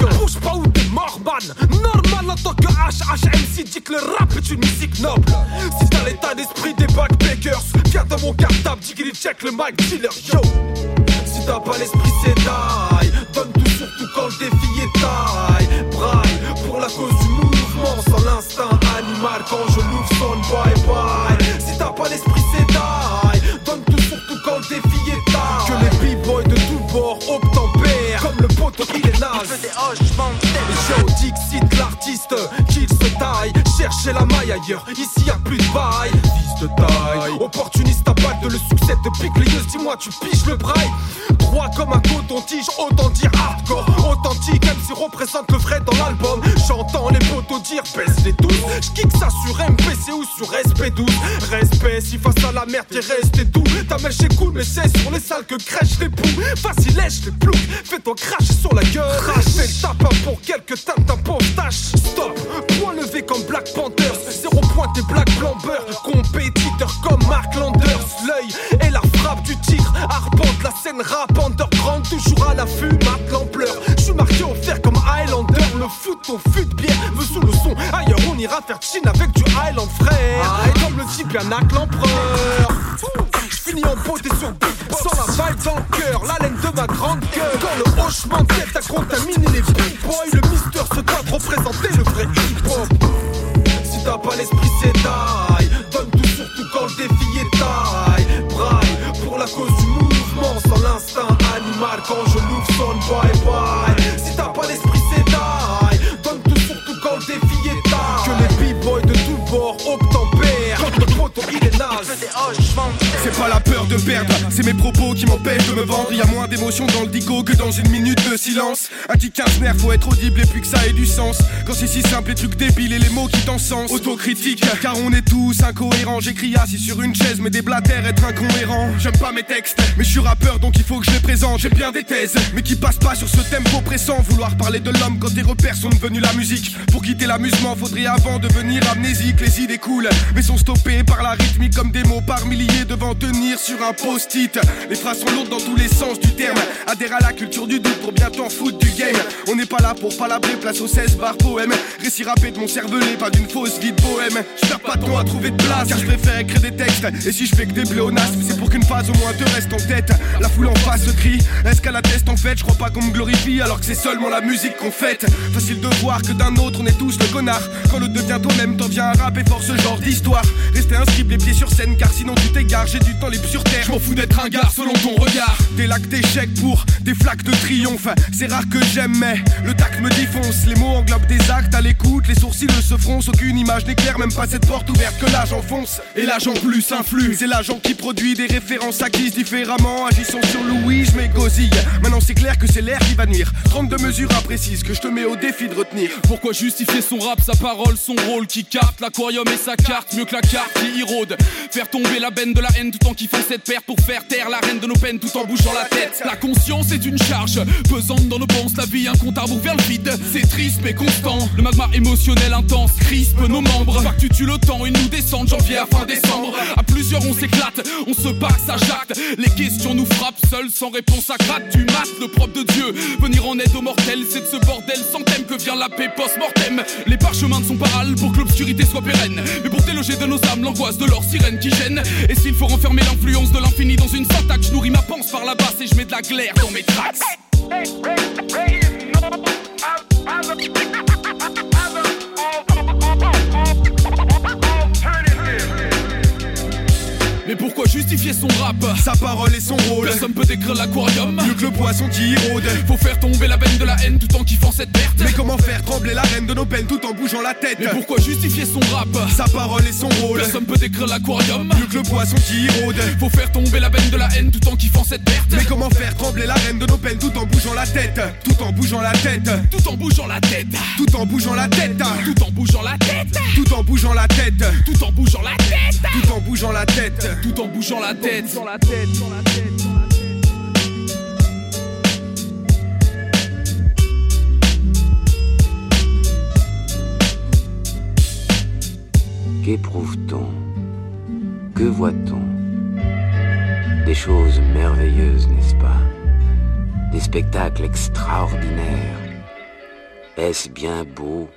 yo. Bouge pas ou t'es mort, man. Normal en tant que HHMC dit que le rap est une musique l'état d'esprit des backpackers. Viens dans mon cartable, digili check le mic dealer, yo. Si t'as pas l'esprit, c'est die. Donne tout surtout quand le défi est taille. Braille pour la cause du mouvement, sans l'instinct animal. Quand je l'ouvre, sonne bye bye. Si t'as pas l'esprit, c'est die. Donne tout surtout quand le défi est taille. Que les b-boys de tous bords obtempèrent. Comme le poteau, il est naze. Yo, Dixit, l'artiste, qu'il se taille. Cherchez la maille ailleurs, ici y a plus de bail. Fils de taille, balle de le succès te pique les yeux. Dis-moi, tu piges le braille. Droit comme un coton-tige, autant dire hardcore. Authentique, si représente le vrai dans l'album. J'entends les potos dire baisse les tous. J'kick ça sur MPC ou sur SP12. Respect, si face à la merde t'es resté doux. Ta mèche est cool, mais c'est sur les salles que crèchent les poux. Facile, lèche les ploucs, fais-toi cracher sur la gueule. Fais le tapin pour quelques teintes d'un pauvre tâche. Stop, point levé comme Black Panthers. Zéro point t'es Black Blamber. Compétiteur comme Mark L'œil et la frappe du tigre. Arpente la scène rap underground. Toujours à l'affût, mate l'ampleur. J'suis marqué au fer comme Highlander. Le foot, ton fut de bière. Me sous le son. Ailleurs, on ira faire chine avec du Highland frère. Et comme le type, y'a Nak l'empereur. J'finis en beauté sur beatbox Sans la vibe dans le cœur, la laine de ma grande gueule Quand le hochement de tête a contaminé les big boys Le mister se doit de représenter le vrai hip-hop Si t'as pas l'esprit c'est die animal quand je l'ouvre sonne bye bye. Si t'as pas l'esprit c'est die. Donne tout surtout quand le défi est taille Que les b-boys de tous bords obtempèrent Quand le poteau il est naze C'est pas la peur de perdre, c'est mes propos qui m'empêchent de me vendre. Y a moins d'émotion dans le dico que dans une minute de silence. Un kick nerf, faut être audible et puis que ça ait du sens. Quand c'est si simple, les trucs débiles et les mots qui t'encensent. Autocritique, car on est tous incohérents. J'écris assis sur une chaise, mais des blatères être incohérent. J'aime pas mes textes, mais je suis rappeur donc il faut que je les présente. J'ai bien des thèses, mais qui passent pas sur ce tempo pressant. Vouloir parler de l'homme quand tes repères sont devenus la musique. Pour quitter l'amusement, faudrait avant devenir amnésique. Les idées coulent, mais sont stoppées par la rythmique comme des mots par milliers devant tenir sur un post-it. Les phrases sont lourdes dans tous les sens du terme. Adhère à la culture du doute pour bien t'en foutre du game. On n'est pas là pour palabrer, place aux 16 bar poème. Récit rappé de mon cervelet, pas d'une fausse vie de bohème. Je perds pas temps à trouver de place, car je préfère écrire des textes. Et si je fais que des pléonasmes, c'est pour qu'une phase au moins te reste en tête. La foule en face crie, est-ce qu'elle atteste en fait? Je crois pas qu'on me glorifie alors que c'est seulement la musique qu'on fête. Facile de voir que d'un autre on est tous le connard. Quand le devient toi-même, t'en viens à rap et force ce genre d'histoire. Rester inscrit les pieds sur scène, car sinon tu t'égares. Du temps libre sur terre. Je fous d'être un gars selon ton regard. Des lacs d'échecs pour des flaques de triomphe. C'est rare que j'aime, mais le tact me défonce. Les mots englobent des actes à l'écoute, les sourcils se froncent. Aucune image n'éclaire, même pas cette porte ouverte que là j'enfonce. Et l'agent plus influe, c'est l'agent qui produit des références acquises différemment. Agissant sur Louis, je m'égosille. Maintenant c'est clair que c'est l'air qui va nuire. 32 mesures imprécises que je te mets au défi de retenir. Pourquoi justifier son rap, sa parole, son rôle qui capte l'aquarium et sa carte mieux que la carte qui érode Faire tomber la benne de la haine tout en kiffant cette paire pour faire taire la reine de nos peines tout en bougeant la tête. La conscience est une charge pesante dans nos penses, la vie un compte à vers le vide. C'est triste mais constant, le magma émotionnel intense crispe nos membres. Pas que tu tues le temps, ils nous descendent janvier à fin décembre. À plusieurs on s'éclate, on se bat, ça jacte. Les questions nous frappent seuls sans réponse à gratte. Tu mates le propre de Dieu, venir en aide aux mortels, c'est de ce bordel sans thème que vient la paix post-mortem. Les parchemins ne sont pas pour que l'obscurité soit pérenne, mais pour déloger de nos âmes l'angoisse de leur sirène qui gêne. Et s'il faut renfermer l'influence de l'infini dans une syntaxe, je nourris ma panse par la basse et je mets de la glaire dans mes tracks. Mais pourquoi justifier son rap? Sa parole et son rôle. Personne peut décrire l'aquarium. Mieux que le poisson qui érode Faut faire tomber la veine de la haine tout en kiffant cette perte. Mais comment faire trembler la reine de nos peines tout en bougeant la tête? Mais pourquoi justifier son rap? Sa parole et son rôle. Personne peut décrire l'aquarium. Mieux que le poisson qui érode Faut faire tomber la veine de la haine tout en kiffant cette perte. Mais comment faire trembler la reine de nos peines tout en bougeant la tête? Tout en bougeant la tête. Tout en bougeant la tête. Tout en bougeant la tête. Tout en bougeant la tête. Tout en bougeant la tête. Tout en bougeant la tête. Tout en bougeant la tête Tout en bougeant la tête. Sur la tête, sur la tête, sur la tête. Qu'éprouve-t-on? Que voit-on? Des choses merveilleuses, n'est-ce pas? Des spectacles extraordinaires. Est-ce bien beau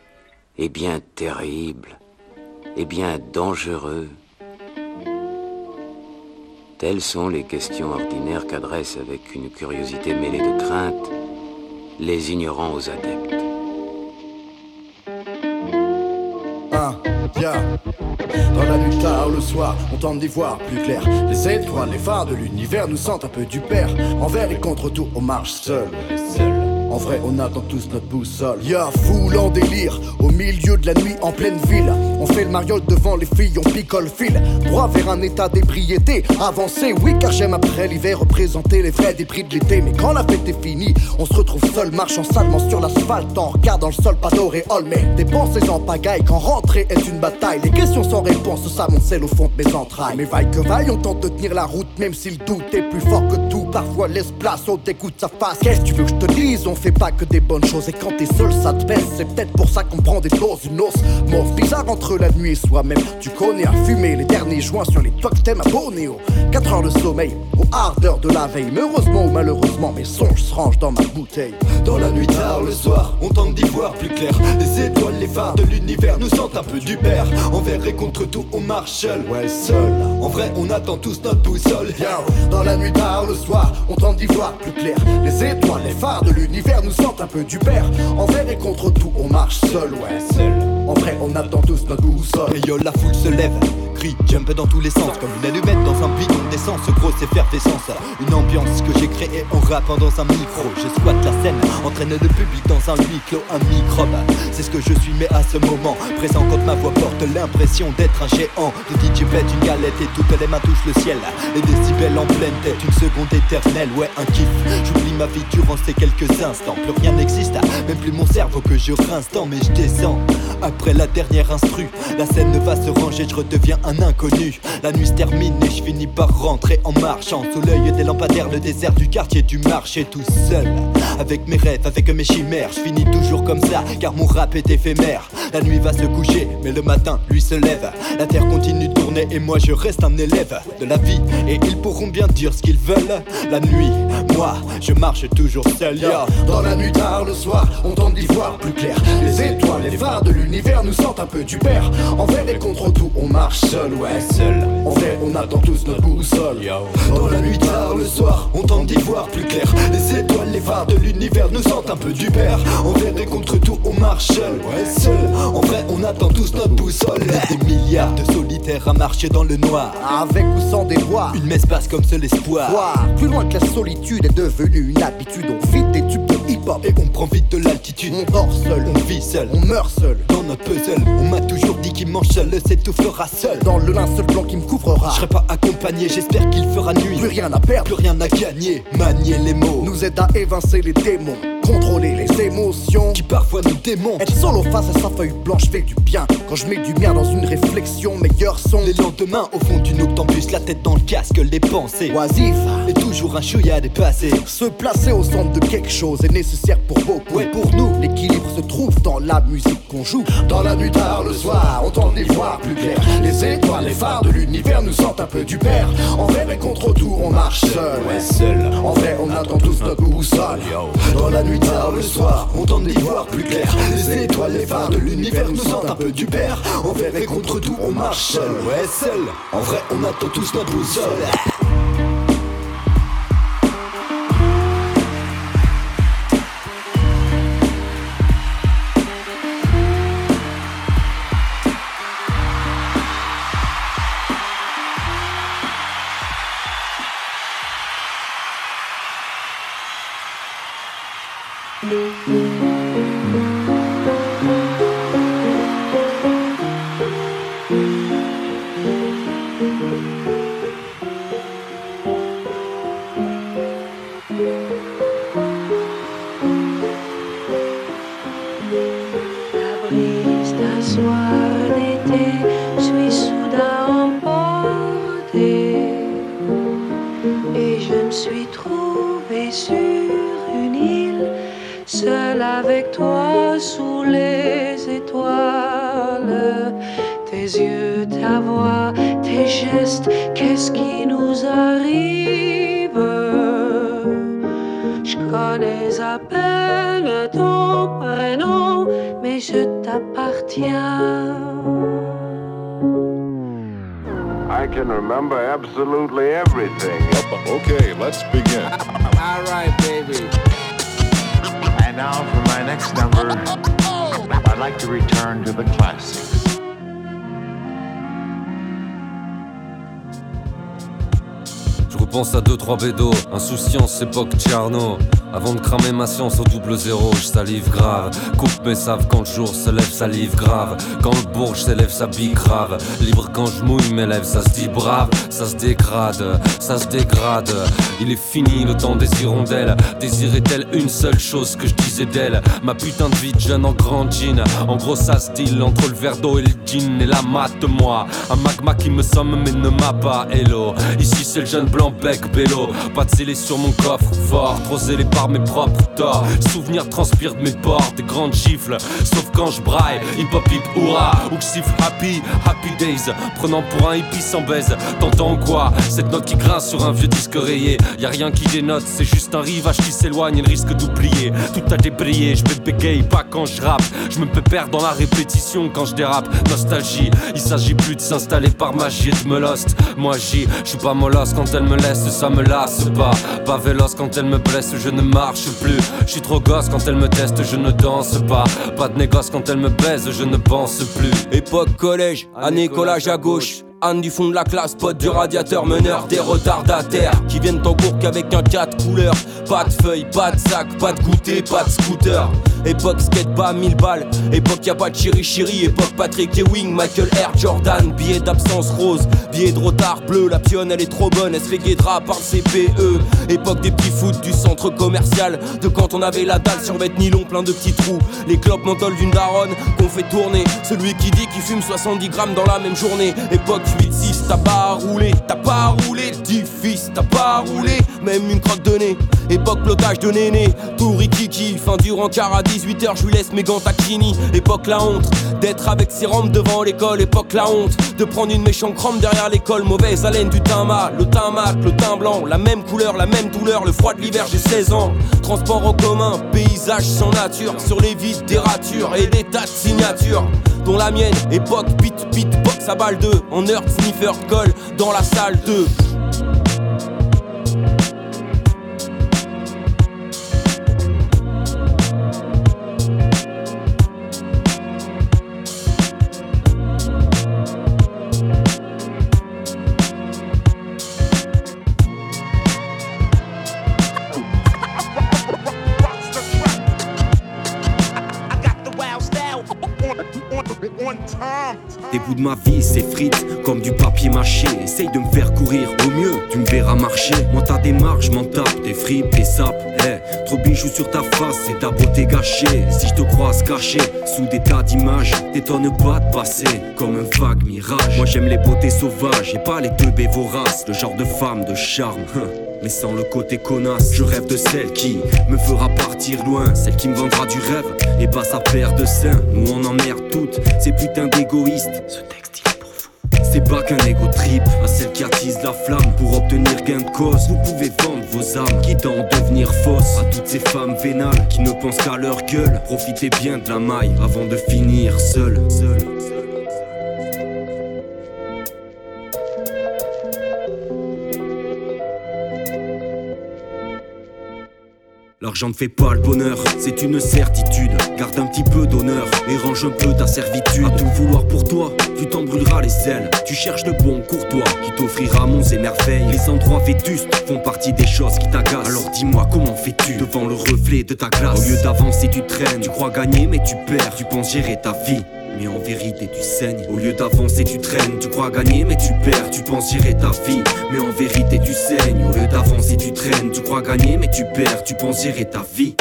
et bien terrible et bien dangereux? Telles sont les questions ordinaires qu'adressent avec une curiosité mêlée de crainte les ignorants aux adeptes. Ah, bien. Dans la nuit tard, le soir, on tente d'y voir plus clair. Les étoiles, les phares de l'univers nous sentent un peu du père. Envers et contre tout, on marche seul. En vrai, on attend tous notre boussole. Y'a foule en délire, au milieu de la nuit en pleine ville. On fait le mariole devant les filles, on picole fil. Droit vers un état d'ébriété. Avancé, oui, car j'aime après l'hiver représenter les vrais débris de l'été. Mais quand la fête est finie, on se retrouve seul, marchant salement sur l'asphalte. En regardant le sol, pas d'auréole, mais des pensées en pagaille. Quand rentrer est une bataille, les questions sans réponse s'amoncellent au fond de mes entrailles. Mais vaille que vaille, on tente de tenir la route, même si le doute est plus fort que tout. Parfois laisse place au dégoût de sa face. Qu'est-ce que tu veux que je te dise? On fait pas que des bonnes choses, et quand t'es seul, ça te baisse. C'est peut-être pour ça qu'on prend des doses, une os. Mauve bizarre entre la nuit et soi-même. Tu connais à fumer les derniers joints sur les toits que t'aimes à Bornéo. 4 heures de sommeil, aux ardeurs de la veille. Mais heureusement ou malheureusement, mes songes se rangent dans ma bouteille. Dans la nuit tard, le soir, on tente d'y voir plus clair. Les étoiles, les phares de l'univers nous sentent un peu du père. Envers et contre tout, on marche seul. Ouais, seul. En vrai, on attend tous notre boussole. Dans la nuit tard, le soir, on tente d'y voir plus clair. Les étoiles, les phares de l'univers nous sentent un peu du père. Envers et contre tout, on marche seul, ouais, seul. En vrai, on attend tous notre boussole. Et yo, la foule se lève, crie, jump dans tous les sens. Comme une allumette dans un bidon d'essence, grosse effervescence. Une ambiance que j'ai créée en rappant dans un micro. Je squatte la scène, entraîne le public dans un huis clos, un microbe. C'est ce que je suis, mais à ce moment présent, quand ma voix porte l'impression d'être un géant. Le DJ pète une galette et toutes les mains touchent le ciel. Les décibels en pleine tête, une seconde éternelle, ouais, un kiff. J'oublie ma vie durant ces quelques instants. Plus rien n'existe, même plus mon cerveau que je rince tant, mais je descends. Après la dernière instru, la scène va se ranger, je redeviens un inconnu. La nuit se termine et je finis par rentrer en marchant. Sous l'œil des lampadaires, le désert du quartier du marché, tout seul. Avec mes rêves, avec mes chimères, je finis toujours comme ça, car mon rap est éphémère. La nuit va se coucher, mais le matin, lui se lève. La terre continue de tourner et moi je reste un élève de la vie. Et ils pourront bien dire ce qu'ils veulent. La nuit, moi, je marche toujours seul. Dans la nuit tard, le soir, on tente d'y voir plus clair. Les étoiles, les phares de l'univers nous sentent un peu du père. Envers et contre tout, on marche seul, ouais, seul. En vrai, on attend tous notre boussole. Dans la nuit tard, le soir, on tente d'y voir plus clair. Les étoiles, les phares de l'univers nous sentent un peu du père. Envers et contre tout, on marche seul, ouais, seul. En vrai, on attend tous notre boussole. Des milliards de solitaires à marcher dans le noir. Avec ou sans des voix. Une messe passe comme seul espoir. Plus loin que la solitude est devenue une habitude. On fit des tubes de Et on prend vite de l'altitude. On dort seul, On vit seul. on meurt seul. Dans notre puzzle, on m'a toujours dit qu'il mange seul, s'étouffera seul. Dans le linceul blanc qui me couvrera. Je serai pas accompagné, j'espère qu'il fera nuit. Plus rien à perdre, Plus rien à gagner, manier les mots. nous aide à évincer les démons, contrôler les émotions. Qui parfois nous démontent. Être solo face à sa feuille blanche fait du bien. Quand je mets du mien dans une réflexion, meilleur son. Les lendemains, au fond d'une octambus, la tête dans le casque, les pensées. Oisif, Et toujours un chouïa à dépasser. se placer au centre de quelque chose est nécessaire pour beaucoup. Ouais, pour nous. L'équilibre se trouve dans la musique qu'on joue. Dans la nuit tard, le soir, on tente d'y voir plus clair. Les étoiles, les phares de l'univers nous sentent un peu du père. Envers et contre tout, on marche seul. Ouais, seul. En vrai, on attend tous notre boussole. Dans la nuit tard, le soir, on tente d'y voir plus clair. Les étoiles, les phares de l'univers nous sentent un peu du père. Envers et contre tout, on marche seul, ouais, seul. En vrai, on attend tous notre boussole. Remember absolutely everything. Okay, let's begin. All right, baby. And now for my next number, I'd like to return to the classics. Je repense à deux trois bédos, insouciance époque Tcherno. Avant de cramer ma science au double zéro, je salive grave. Coupe mes saves quand le jour se lève, salive grave. Quand le bourge s'élève, ça bille grave. Libre quand je mouille mes lèvres, ça se dit brave, ça se dégrade, ça se dégrade. Il est fini le temps des hirondelles. Désirait-elle une seule chose que je disais d'elle Ma putain de vie de jeune en grand jean. En gros, ça se entre le verre d'eau et le jean et la mate-moi. Un magma qui me somme mais ne m'a pas hello. Ici, c'est le jeune blanc bec bélo. Pas de scellé sur mon coffre fort, trop zélé mes propres torts. Souvenirs transpirent de mes portes, des grandes gifles. Sauf quand je braille, hip hop hip hurrah. Ou que siffle happy, happy days. Prenant pour un hippie sans baise. T'entends quoi? Cette note qui grince sur un vieux disque rayé. Y a rien qui dénote, c'est juste un rivage qui s'éloigne et le risque d'oublier. Tout a débrayé, je me bégaye pas quand je rappe. Je me pépère dans la répétition quand je dérape. Nostalgie, il s'agit plus de s'installer par magie et de me lost. Moi j'y, je suis pas molosse quand elle me laisse, ça me lasse pas. Pas véloce quand elle me blesse, je ne marche plus. Je suis trop gosse quand elle me teste, je ne danse pas. Pas de négoce quand elle me baise, je ne pense plus. Époque collège, année collage à gauche. Anne du fond de la classe, pote du radiateur, meneur des retardataires qui viennent en cours qu'avec un 4 couleurs. Pas de feuilles, pas de sac, pas de goûter, pas de scooter. Époque skate pas 1000 balles, époque y a pas de chiri chiri, époque Patrick Ewing, Michael Air Jordan, billet d'absence rose, billet de retard bleu, la pionne elle est trop bonne, elle se fait guédra par le CPE. Époque des petits foot du centre commercial, de quand on avait la dalle sur vêtements nylon plein de petits trous. Les clopes menthol d'une daronne qu'on fait tourner, celui qui dit qu'il fume 70 grammes dans la même journée. Époque 8-6, t'as pas roulé, t'as pas roulé, 10 fils, t'as pas roulé, même une crotte de nez. Époque blocage de néné, tout rikiki, fin du rencard à 18h, je lui laisse mes gants taquini. Époque la honte, d'être avec ses rampes devant l'école. Époque la honte, de prendre une méchante crampe derrière l'école. Mauvaise haleine du teint mat, le teint mat, le teint blanc, la même couleur, la même douleur, le froid de l'hiver, j'ai 16 ans. Transport en commun, paysage sans nature, sur les vides des ratures et des tas de signatures. Dont la mienne, époque pit pit box à balle 2, en heure sniffer colle dans la salle 2. Ma vie s'effritent comme du papier mâché. Essaye de me faire courir, au mieux tu me verras marcher. Moi ta démarche, m'en tape, des fripes, des sapes. Eh, trop bijoux sur ta face, c'est ta beauté gâchée. Si je te croise caché sous des tas d'images, t'étonne pas de passer comme un vague mirage. Moi j'aime les beautés sauvages et pas les teubés voraces. Le genre de femme de charme. Mais sans le côté connasse, je rêve de celle qui me fera partir loin, celle qui me vendra du rêve et pas sa paire de seins. Nous on emmerde toutes ces putains d'égoïstes. Ce texte il est pour vous. C'est pas qu'un égo trip à celle qui attise la flamme pour obtenir gain de cause. Vous pouvez vendre vos âmes, quitte à en devenir fausses. À toutes ces femmes vénales qui ne pensent qu'à leur gueule. Profitez bien de la maille avant de finir seul. seul. L'argent ne fait pas le bonheur, c'est une certitude. Garde un petit peu d'honneur et range un peu ta servitude. À tout vouloir pour toi, tu t'en brûleras les ailes. Tu cherches le bon courtois qui t'offrira monts et merveilles. Les endroits vétustes font partie des choses qui t'agacent. Alors dis-moi comment fais-tu devant le reflet de ta glace? Au lieu d'avancer, tu traînes. Tu crois gagner, mais tu perds. Tu penses gérer ta vie. Mais en vérité tu saignes. Au lieu d'avancer tu traînes. Tu crois gagner mais tu perds. Tu penses gérer ta vie. Mais en vérité tu saignes. Au lieu d'avancer tu traînes. Tu crois gagner mais tu perds. Tu penses gérer ta vie.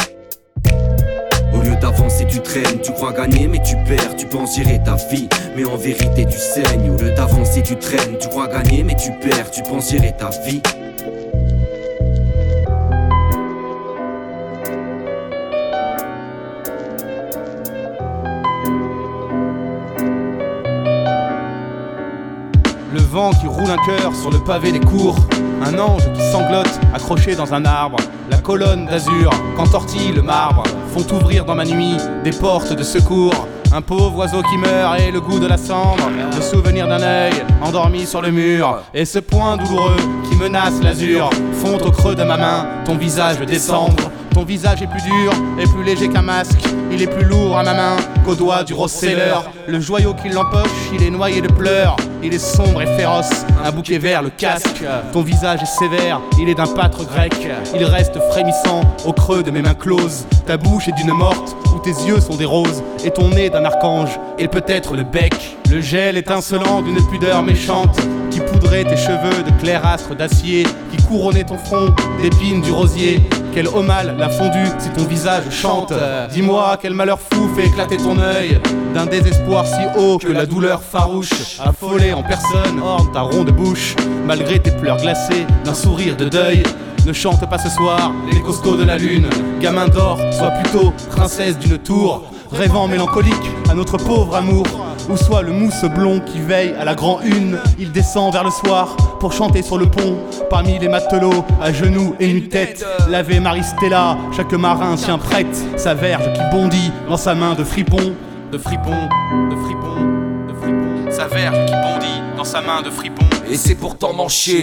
Au lieu d'avancer, tu traînes, tu crois gagner, mais tu perds, tu penses gérer ta vie, mais en vérité tu saignes. Au lieu d'avancer, tu traînes, tu crois gagner, mais tu perds, tu penses gérer ta vie. Qui roule un cœur sur le pavé des cours. Un ange qui sanglote accroché dans un arbre. La colonne d'azur qu'entortille le marbre font ouvrir dans ma nuit des portes de secours. Un pauvre oiseau qui meurt et le goût de la cendre. Le souvenir d'un œil endormi sur le mur. Et ce point douloureux qui menace l'azur. Font au creux de ma main ton visage décembre. Ton visage est plus dur et plus léger qu'un masque. Il est plus lourd à ma main qu'au doigt du Rosseller. Le joyau qui l'empoche, il est noyé de pleurs. Il est sombre et féroce, un bouquet vert le casque. Ton visage est sévère, il est d'un pâtre grec. Il reste frémissant au creux de mes mains closes. Ta bouche est d'une morte, où tes yeux sont des roses. Et ton nez d'un archange, et peut-être le bec. Le gel étincelant d'une pudeur méchante qui poudrait tes cheveux de clair astre d'acier, qui couronnait ton front d'épines du rosier. Quel mal l'a fondu si ton visage chante. Dis-moi quel malheur fou fait éclater ton œil d'un désespoir si haut que la douleur farouche, affolée en personne, orne ta ronde bouche, malgré tes pleurs glacées d'un sourire de deuil. Ne chante pas ce soir les costauds de la lune, gamin d'or, sois plutôt princesse d'une tour, rêvant mélancolique à notre pauvre amour ou soit le mousse blond qui veille à la grand une. Il descend vers le soir pour chanter sur le pont, parmi les matelots, à genoux et nu-tête. Laver Maristella, chaque marin tient prête sa verge qui bondit dans sa main de fripon, de fripon, de fripon, de fripon. Sa verge qui bondit dans sa main de fripon. Et c'est pourtant manché,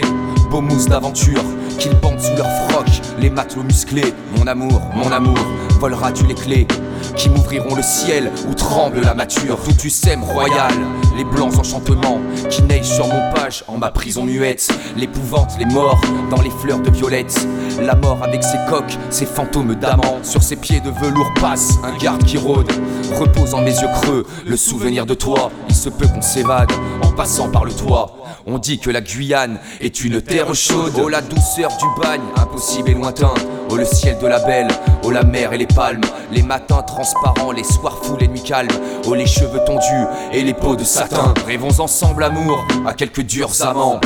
beau mousse d'aventure, qu'ils bandent sous leur froc, les matelots musclés. Mon amour, mon amour, voleras-tu les clés qui m'ouvriront le ciel où tremble la mature. Tout tu sèmes royal, les blancs enchantements qui neigent sur mon page en ma prison muette. L'épouvante, les morts dans les fleurs de violette. La mort avec ses coques, ses fantômes d'amants. Sur ses pieds de velours passe un garde qui rôde. Repose en mes yeux creux le souvenir de toi. Il se peut qu'on s'évade en passant par le toit. On dit que la Guyane est une terre chaude. Oh la douceur du bagne, impossible et lointain. Oh le ciel de la belle, oh la mer et les palmes. Les matins transparents, les soirs fous, les nuits calmes. Oh les cheveux tondus et les peaux de satin. Rêvons ensemble amour à quelques durs amants.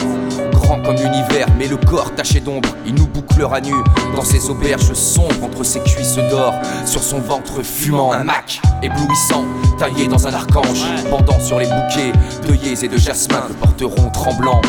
Grand comme l'univers, mais le corps taché d'ombre. Il nous bouclera nu dans ses auberges sombres entre ses cuisses d'or. Sur son ventre fumant, un mac éblouissant, taillé dans un archange. Pendant sur les bouquets d'œillets et de jasmin que porteront tremblant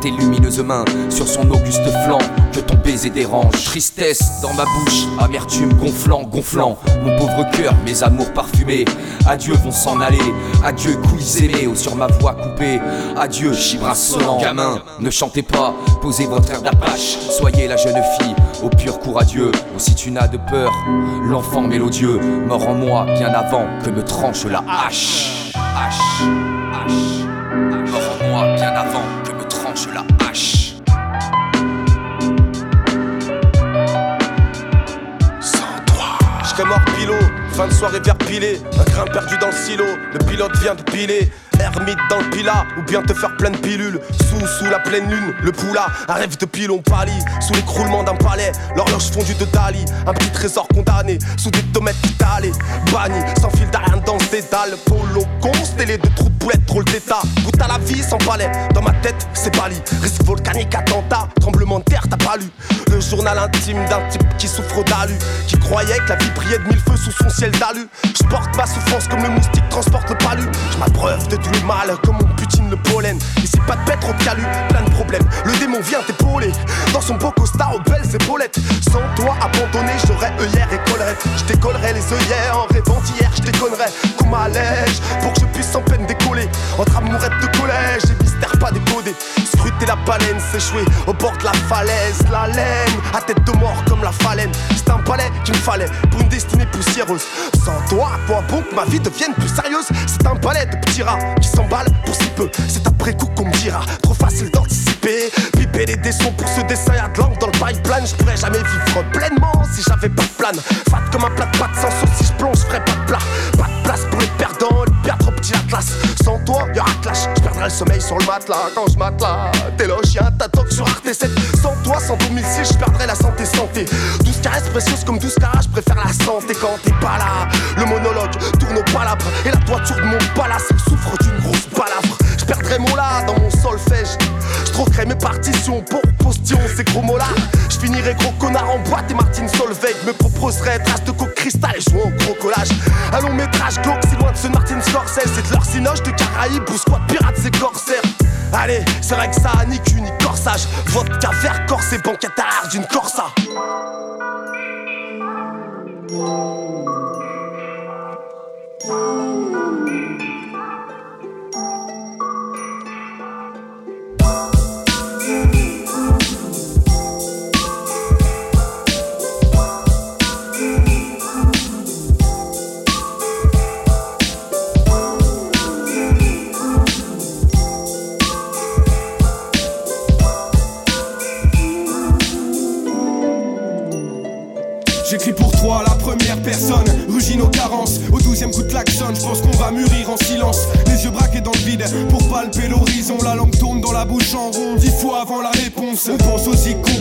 tes lumineuses mains sur son auguste flanc que ton baiser dérange. Tristesse dans ma bouche, amertume gonflant, gonflant. Mon pauvre cœur, mes amours parfumés. Adieu vont s'en aller, adieu couilles aimées, oh sur ma voix coupée. Adieu chibras sonnant. Gamin, ne chantez pas, posez votre air d'apache. Soyez la jeune fille au pur courageux. Ou si tu n'as de peur, l'enfant mélodieux, mort en moi bien avant que me tranche la hache. Hache, hache, mort en moi bien avant que me tranche la hache. Mort pilot, fin de soirée vers pilé, un grain perdu dans le silo, le pilote vient de piler. Ermite dans le pila, ou bien te faire plein de pilules. Sous, sous la pleine lune, le poula, un rêve de pilon pâlit. Sous l'écroulement d'un palais, l'horloge fondue de Dali. Un petit trésor condamné, sous des tomates étalées. Banni, sans fil d'arrière dans ce dédale. Polo constellé de trous de boulettes, drôle d'état. Goûte à la vie sans palais, dans ma tête, c'est Bali. Risque volcanique, attentat, tremblement de terre, t'as pas lu. Le journal intime d'un type qui souffre d'alu. Qui croyait que la vie brillait de mille feux sous son ciel d'alu. Je porte ma souffrance comme le moustique transporte le palu. Je m'abreuve de mal comme on butine le pollen. Ici pas de de calu, plein de problèmes. Le démon vient t'épauler dans son beau costard aux belles épaulettes. Sans toi abandonné, j'aurais œillère et collerette. Je décollerais les œillères en rêvant hier, je déconnerais. Qu'on m'allège pour que je puisse sans peine décoller. Entre amourettes de collège et mystère pas décodé. Scruter la baleine, s'échouer au bord de la falaise. La laine, à tête de mort comme la phalène. C'est un palais qu'il me fallait pour une destinée poussiéreuse. Sans toi, quoi bon que ma vie devienne plus sérieuse? C'est un palais de petits rats qui s'emballent pour si peu. C'est après coup qu'on me dira, trop facile d'anticiper. Piper les dessous pour ce dessin, y'a de l'encre dans le pipeline. Je pourrais jamais vivre pleinement si j'avais pas de plan. Fat comme un plat de sans sauce, si je plonge, ferais pas de plat. Pas de place pour les perdants, atlas. Sans toi, y'aura clash, je perdrai le sommeil sur le matelas. Quand je matelas, t'es là, chien, t'attends sur Arte 7. Sans toi, sans domicile, je perdrai la santé, santé. 12 caresses précieuses comme 12 carats, je préfère la santé quand t'es pas là. Le monologue tourne au palabre et la toiture de mon palace souffre d'une grosse palavre. Je perdrai mon là dans mon solfège. Je mes partitions pour postillon, ces gros mots là. Je gros connard en boîte et Martine Solveig me proposerait trace de coke cristal et jouant au gros collage. Un long métrage glauque, si loin de ce Martin Scorsese. C'est de leur cinoche de Caraïbes ou squat pirates et corsaires. Allez, c'est vrai que ça a ni cul ni corsage. Vodka vert corse et banquette à d'une corsa. son Au douzième coup de klaxon, je pense qu'on va mûrir en silence. Les yeux braqués dans le vide pour palper l'horizon. La langue tourne dans la bouche en rond. Dix fois avant la réponse, on pense aux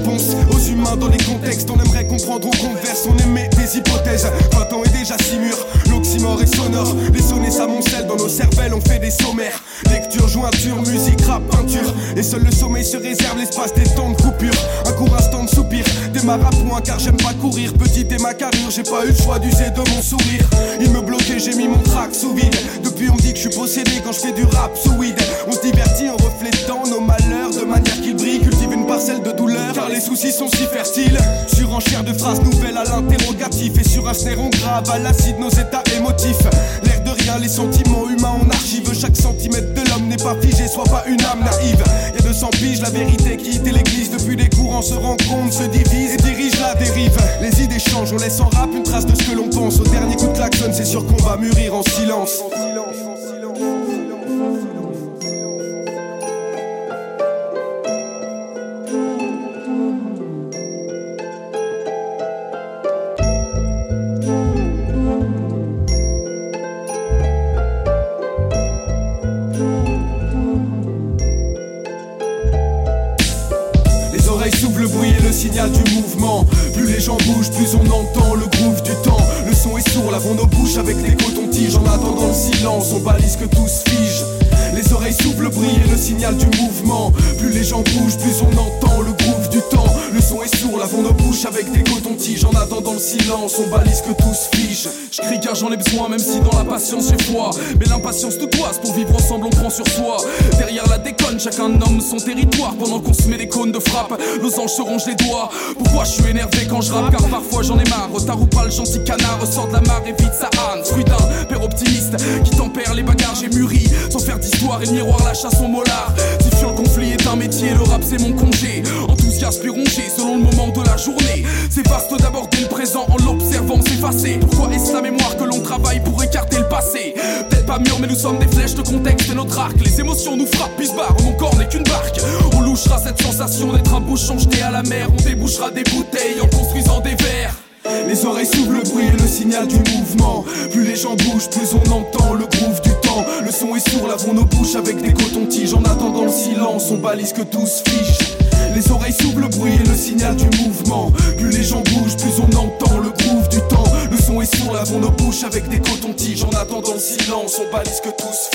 pense aux humains dans les contextes. On aimerait comprendre, on converse, on émet des hypothèses. 20 ans est déjà si mûr, l'oxymore est sonore. Les sonnets s'amoncellent dans nos cervelles, on fait des sommaires. Lecture, jointure, musique, rap, peinture. Et seul le sommeil se réserve l'espace des temps de coupure. Un court instant de soupir, à point car j'aime pas courir. Petite et j'ai pas eu le choix d'user de mon Il me bloquait, j'ai mis mon track sous vide. Depuis on me dit que je suis possédé quand je fais du rap sous weed. On se divertit en reflétant nos malheurs de manière qu'ils brillent. Parcelle de douleur car les soucis sont si fertiles. Surenchère de phrases nouvelles à l'interrogatif et sur un snare on grave à l'acide nos états émotifs. L'air de rien, les sentiments humains on archive. Chaque centimètre de l'homme n'est pas figé, soit pas une âme naïve. Y'a 200 piges, la vérité quitte l'église depuis les courants se rencontrent, se divisent et dirigent la dérive. Les idées changent, on laisse en rap une trace de ce que l'on pense. Au dernier coup de klaxon, c'est sûr qu'on va mûrir en silence. Du mouvement. Plus les gens bougent, plus on entend le groove du temps. Le son est sourd, lavons nos bouches avec des cotons-tiges. En attendant le silence, on balise que tout se fige. Les oreilles soufflent le bruit et le signal du mouvement. Plus les gens bougent, plus on entend le groove du temps. Le son est sourd, lavons nos bouches avec des cotons-tiges. En attendant le silence, on balise que tout se fige. Je crie car j'en ai besoin, même si dans la patience j'ai foi. Mais l'impatience tout toise, pour vivre ensemble on prend sur soi. Derrière la déconne, chacun nomme son territoire. Pendant qu'on se met des cônes de frappe, nos anges se rongent les doigts. Pourquoi je suis énervé quand je rappe? Car parfois j'en ai marre. Retard ou pas, le gentil canard ressort de la mare et vite sa âne. Fruit d'un père optimiste qui tempère les bagarres, j'ai mûri. Sans faire d'histoire et miroir lâche à son molar. Si le conflit est un métier, le rap c'est mon congé. Rongé selon le moment de la journée. C'est vaste d'aborder le présent en l'observant s'effacer. Pourquoi est-ce la mémoire que l'on travaille pour écarter le passé? Peut-être pas mûr, mais nous sommes des flèches de contexte et notre arc. Les émotions nous frappent, puis se barrent. Mon corps n'est qu'une barque. On louchera cette sensation d'être un bouchon jeté à la mer. On débouchera des bouteilles en construisant des verres. Les oreilles s'ouvrent le bruit et le signal du mouvement. Plus les gens bougent, plus on entend le groove du temps. Le son est sourd, lavons nos bouches avec des cotons-tiges. En attendant le silence, on balise que tout se fiche. Les oreilles s'ouvrent le bruit et le signal du mouvement. Plus les gens bougent, plus on entend le groove du temps. Le son est sourd, lavons nos bouches avec des cotons-tiges. En attendant le silence, on balise que tout se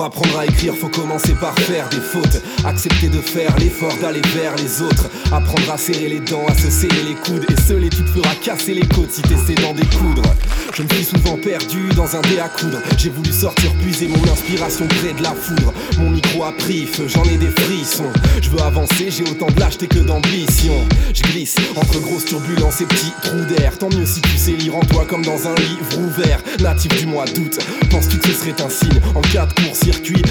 Pour apprendre à écrire, faut commencer par faire des fautes. Accepter de faire l'effort d'aller vers les autres. Apprendre à serrer les dents, à se serrer les coudes. Et seul et tu te feras casser les côtes si t'essaies d'en découdre. Je me suis souvent perdu dans un dé à coudre. J'ai voulu sortir, puiser mon inspiration près de la foudre. Mon micro a pris feu, j'en ai des frissons. Je veux avancer, j'ai autant de lâcheté que d'ambition. Je glisse entre grosses turbulences et petits trous d'air. Tant mieux si tu sais lire en toi comme dans un livre ouvert. Natif du mois d'août, penses-tu que ce serait un signe En cas de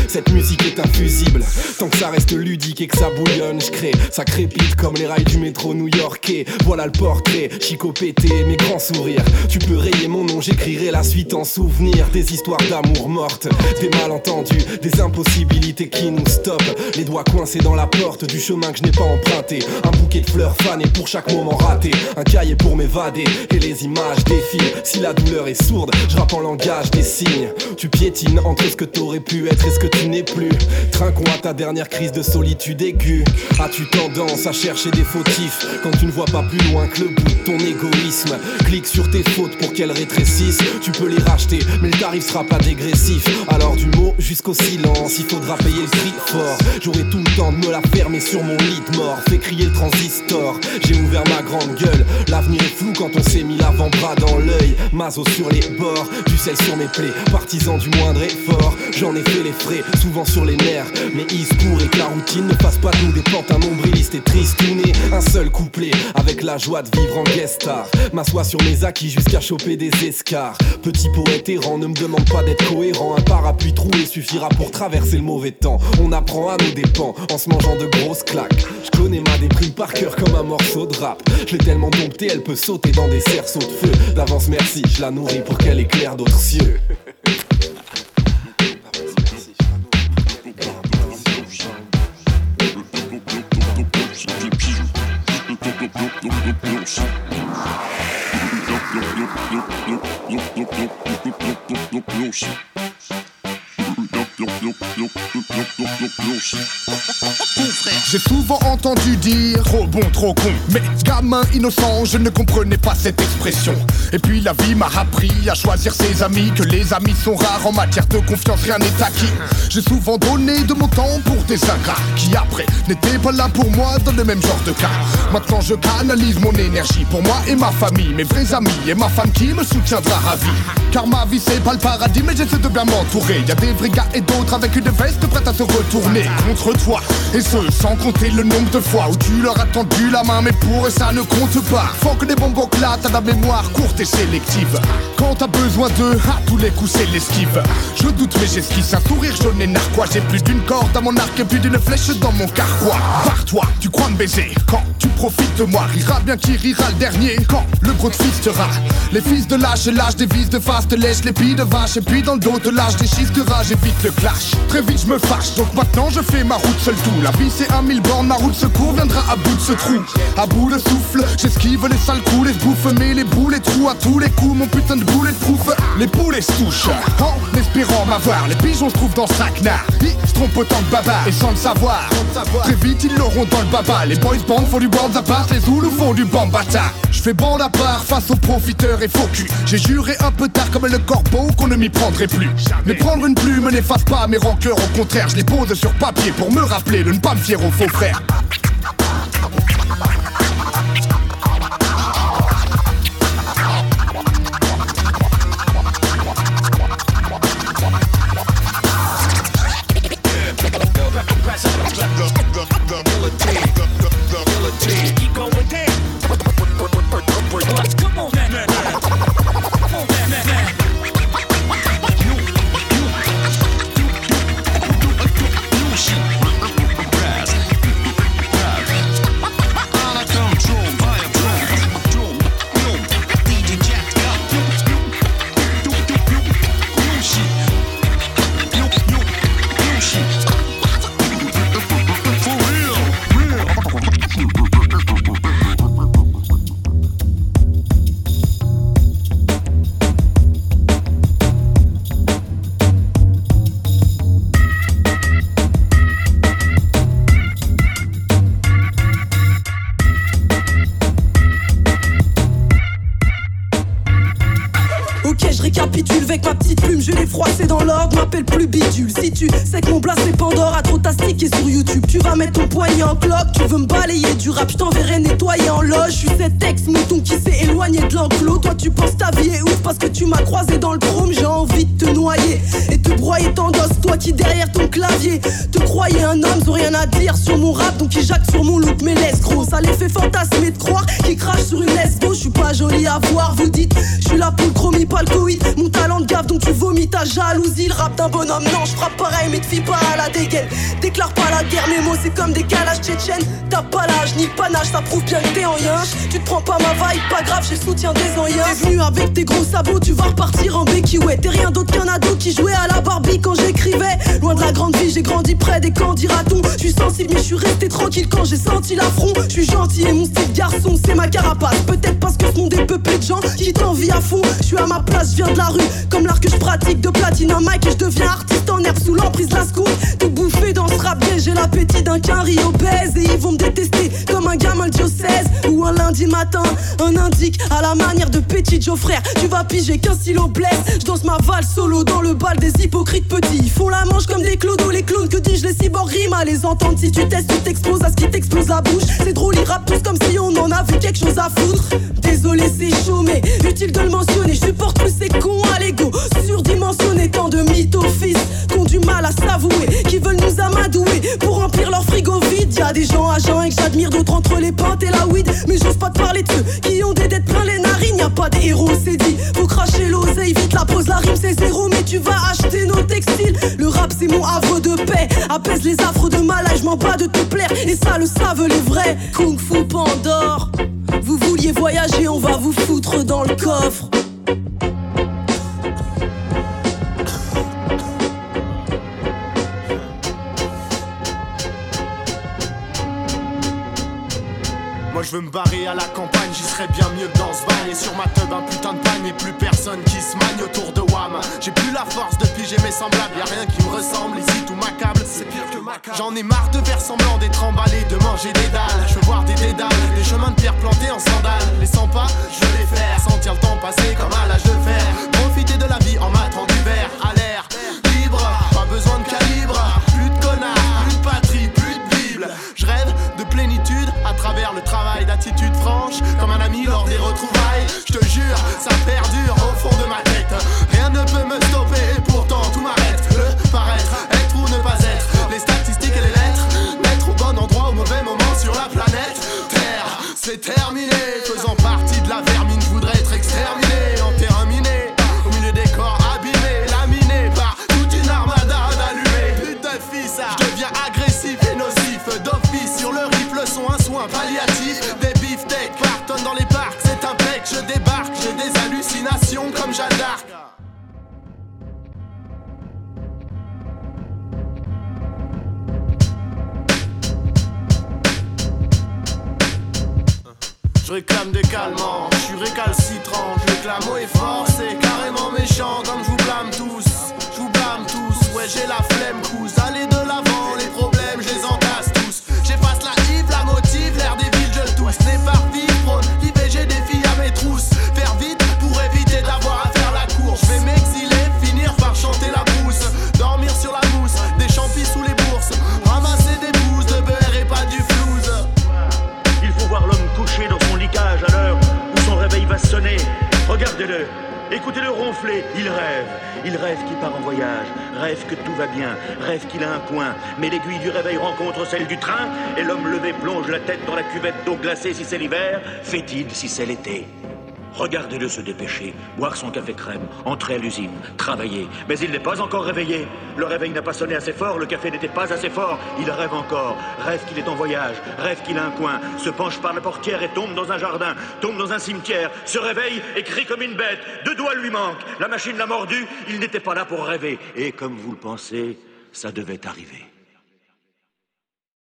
cette musique est infusible. Tant que ça reste ludique et que ça bouillonne, je crée. Ça crépite comme les rails du métro new-yorkais. Voilà le portrait, chico pété, mes grands sourires. Tu peux rayer mon nom, j'écrirai la suite en souvenir. Des histoires d'amour mortes, des malentendus, des impossibilités qui nous stoppent. Les doigts coincés dans la porte du chemin que je n'ai pas emprunté. Un bouquet de fleurs fanées pour chaque moment raté. Un cahier pour m'évader et les images défilent. Si la douleur est sourde, je rappe en langage des signes. Tu piétines entre ce que t'aurais pu être et ce que tu n'es plus. Trinquons à ta dernière crise de solitude aiguë. As-tu tendance à chercher des fautifs quand tu ne vois pas plus loin que le bout de ton égoïsme? Clique sur tes fautes pour qu'elles rétrécissent. Tu peux les racheter, mais le tarif sera pas dégressif. Alors du mot jusqu'au silence, il faudra payer le prix fort. J'aurai tout le temps de me la fermer sur mon lit de mort. Fais crier le transistor. J'ai ouvert ma grande gueule. L'avenir est flou quand on s'est mis l'avant-bras dans l'œil. Mazo sur les bords, du sel sur mes plaies. Partisan du moindre effort, j'en ai les frais, souvent sur les nerfs. Mais il se pourrait que la routine ne fasse pas de nous des un nombriliste et tristouné. Un seul couplet, avec la joie de vivre en guest star. M'assois sur mes acquis jusqu'à choper des escars. Petit poète errant, ne me demande pas d'être cohérent. Un parapluie troué suffira pour traverser le mauvais temps. On apprend à nos dépens en se mangeant de grosses claques. Je connais ma déprime par cœur comme un morceau de rap. Je l'ai tellement domptée, elle peut sauter dans des cerceaux de feu. D'avance, merci, je la nourris pour qu'elle éclaire d'autres cieux. Loose. J'ai souvent entendu dire trop bon, trop con. Mais gamin innocent, je ne comprenais pas cette expression. Et puis la vie m'a appris à choisir ses amis, que les amis sont rares en matière de confiance, rien n'est acquis. J'ai souvent donné de mon temps pour des ingrats qui après n'étaient pas là pour moi dans le même genre de cas. Maintenant je canalise mon énergie pour moi et ma famille, mes vrais amis et ma femme qui me soutiendra ravi. Car ma vie c'est pas le paradis, mais j'essaie de bien m'entourer. Y a des vrais gars et d'autres avec une veste prête à se retourner contre toi. Et ce, sans compter le nombre de fois où tu leur as tendu la main, mais pour eux ça ne compte pas. Faut que des bonbons là, t'as la mémoire courte et sélective. Quand t'as besoin d'eux, à tous les coups c'est l'esquive. Je doute, mais j'esquisse un sourire jaune et narquois. J'ai plus d'une corde à mon arc et plus d'une flèche dans mon carquois. Par toi, tu crois me baiser quand tu profites de moi. Rira bien qui rira le dernier quand le gros fistera. Les fils de lâche, lâche des vis de face, te lèche les billes de vache. Et puis dans le dos, te lâche des schistes de rage, évite le clash. Très vite, je me fâche, donc maintenant je fais ma route seul tout. La vie c'est un mille bornes, ma route secours viendra à bout de ce trou. À bout de souffle, j'esquive les sales coups, les bouffe, mais les boules, les trous à tous les coups. Mon putain de boulet de proof, les poulets se touchent. En espérant m'avoir, les pigeons se trouvent dans ce traquenard. Ils se trompent autant de baba et sans le savoir. Très vite, ils l'auront dans le baba. Les boys bands font du band à part, les zoulous font du bambata. Je fais bande à part face aux profiteurs et faux cul. J'ai juré un peu tard comme le corbeau qu'on ne m'y prendrait plus. Mais prendre une plume n'efface pas mes rancœurs, au contraire, je les pose sur papier pour me rappeler de ne pas me fier aux faux frères. Je suis pas jolie à voir, vous dites, je suis là pour le chromie, pas le Covid. Mon talent de gaffe, donc tu vomis ta jalousie. Le rap d'un bonhomme, non, je frappe pareil, mais te fie pas à la dégaine. Déclare pas la guerre, mes mots, c'est comme des calages tchétchènes. T'as pas l'âge ni le panache, ça prouve bien que t'es en yinche. Tu te prends pas ma vibe, pas grave, j'ai le soutien des anciens. T'es venu avec tes gros sabots, tu vas repartir en béquille, ouais. T'es rien d'autre qu'un ado qui jouait à la Barbie quand j'écrivais. Loin de la grande vie, j'ai grandi près des camps dira-t-on. Je suis sensible, mais je suis resté tranquille quand j'ai senti l'affront. Je suis gentil et mon style garçon, c'est ma carapace. Peut-être parce que ce monde peuplé de gens qui t'envient à fond. Je suis à ma place, je viens de la rue. Comme l'art que je pratique de platine un mic et je deviens artiste en herbe sous l'emprise la scoop. Tout bouffé dans ce rap j'ai l'appétit d'un quinri obèse. Et ils vont me détester comme un gamin de diocèse. Ou un lundi matin, un indique à la manière de petit Joe frère. Tu vas piger qu'un stylo blesse. Je danse ma valse solo dans le bal des hypocrites petits. Ils font la manche comme des clodos, les clones. Que dis-je, les cyborgs riment à les entendre. Si tu testes, tu t'exposes à ce qui t'explose la bouche. C'est drôle, ils rappent comme si on en avait quelque chose à foutre. Désolé, c'est chaud, utile de le mentionner. Je supporte plus ces cons à l'ego. Surdimensionné, tant de mythos fils qui ont du mal à s'avouer, qui veulent nous amadouer pour remplir leur frigo vide. Y des gens agents et que j'admire, d'autres entre les pintes et la weed. Mais j'ose pas te parler de ceux qui ont des dettes plein les narines. Y a pas de héros, c'est dit. Faut cracher l'oseille, vite la pose, la rime c'est zéro. Mais tu vas acheter nos textiles. Le rap c'est mon havre de paix. Apaise les affres de malade, je m'en bats de te plaire. Et ça le savent les vrais. Kung Fu Pandore. Vous vouliez voyager, on va vous foutre dans le coffre. Moi je veux me barrer à la campagne, j'y serais bien mieux que dans ce bail. Et sur ma teub, un putain de pagne et plus personne qui se magne autour de J'ai plus la force de piger mes semblables, y'a rien qui me ressemble ici, tout m'accable. C'est pire que J'en ai marre de faire semblant d'être emballé, de manger des dalles. Je veux voir des dédales, des chemins de pierre plantés en sandales. Les 100 pas, je les faire, sentir le temps passer comme à l'âge de fer. Profiter de la vie en matant si c'est l'été. Regardez-le se dépêcher, boire son café crème, entrer à l'usine, travailler. Mais il n'est pas encore réveillé. Le réveil n'a pas sonné assez fort, le café n'était pas assez fort. Il rêve encore, rêve qu'il est en voyage, rêve qu'il a un coin, se penche par la portière et tombe dans un jardin, tombe dans un cimetière, se réveille et crie comme une bête. Deux doigts lui manquent, la machine l'a mordu, il n'était pas là pour rêver. Et comme vous le pensez, ça devait arriver.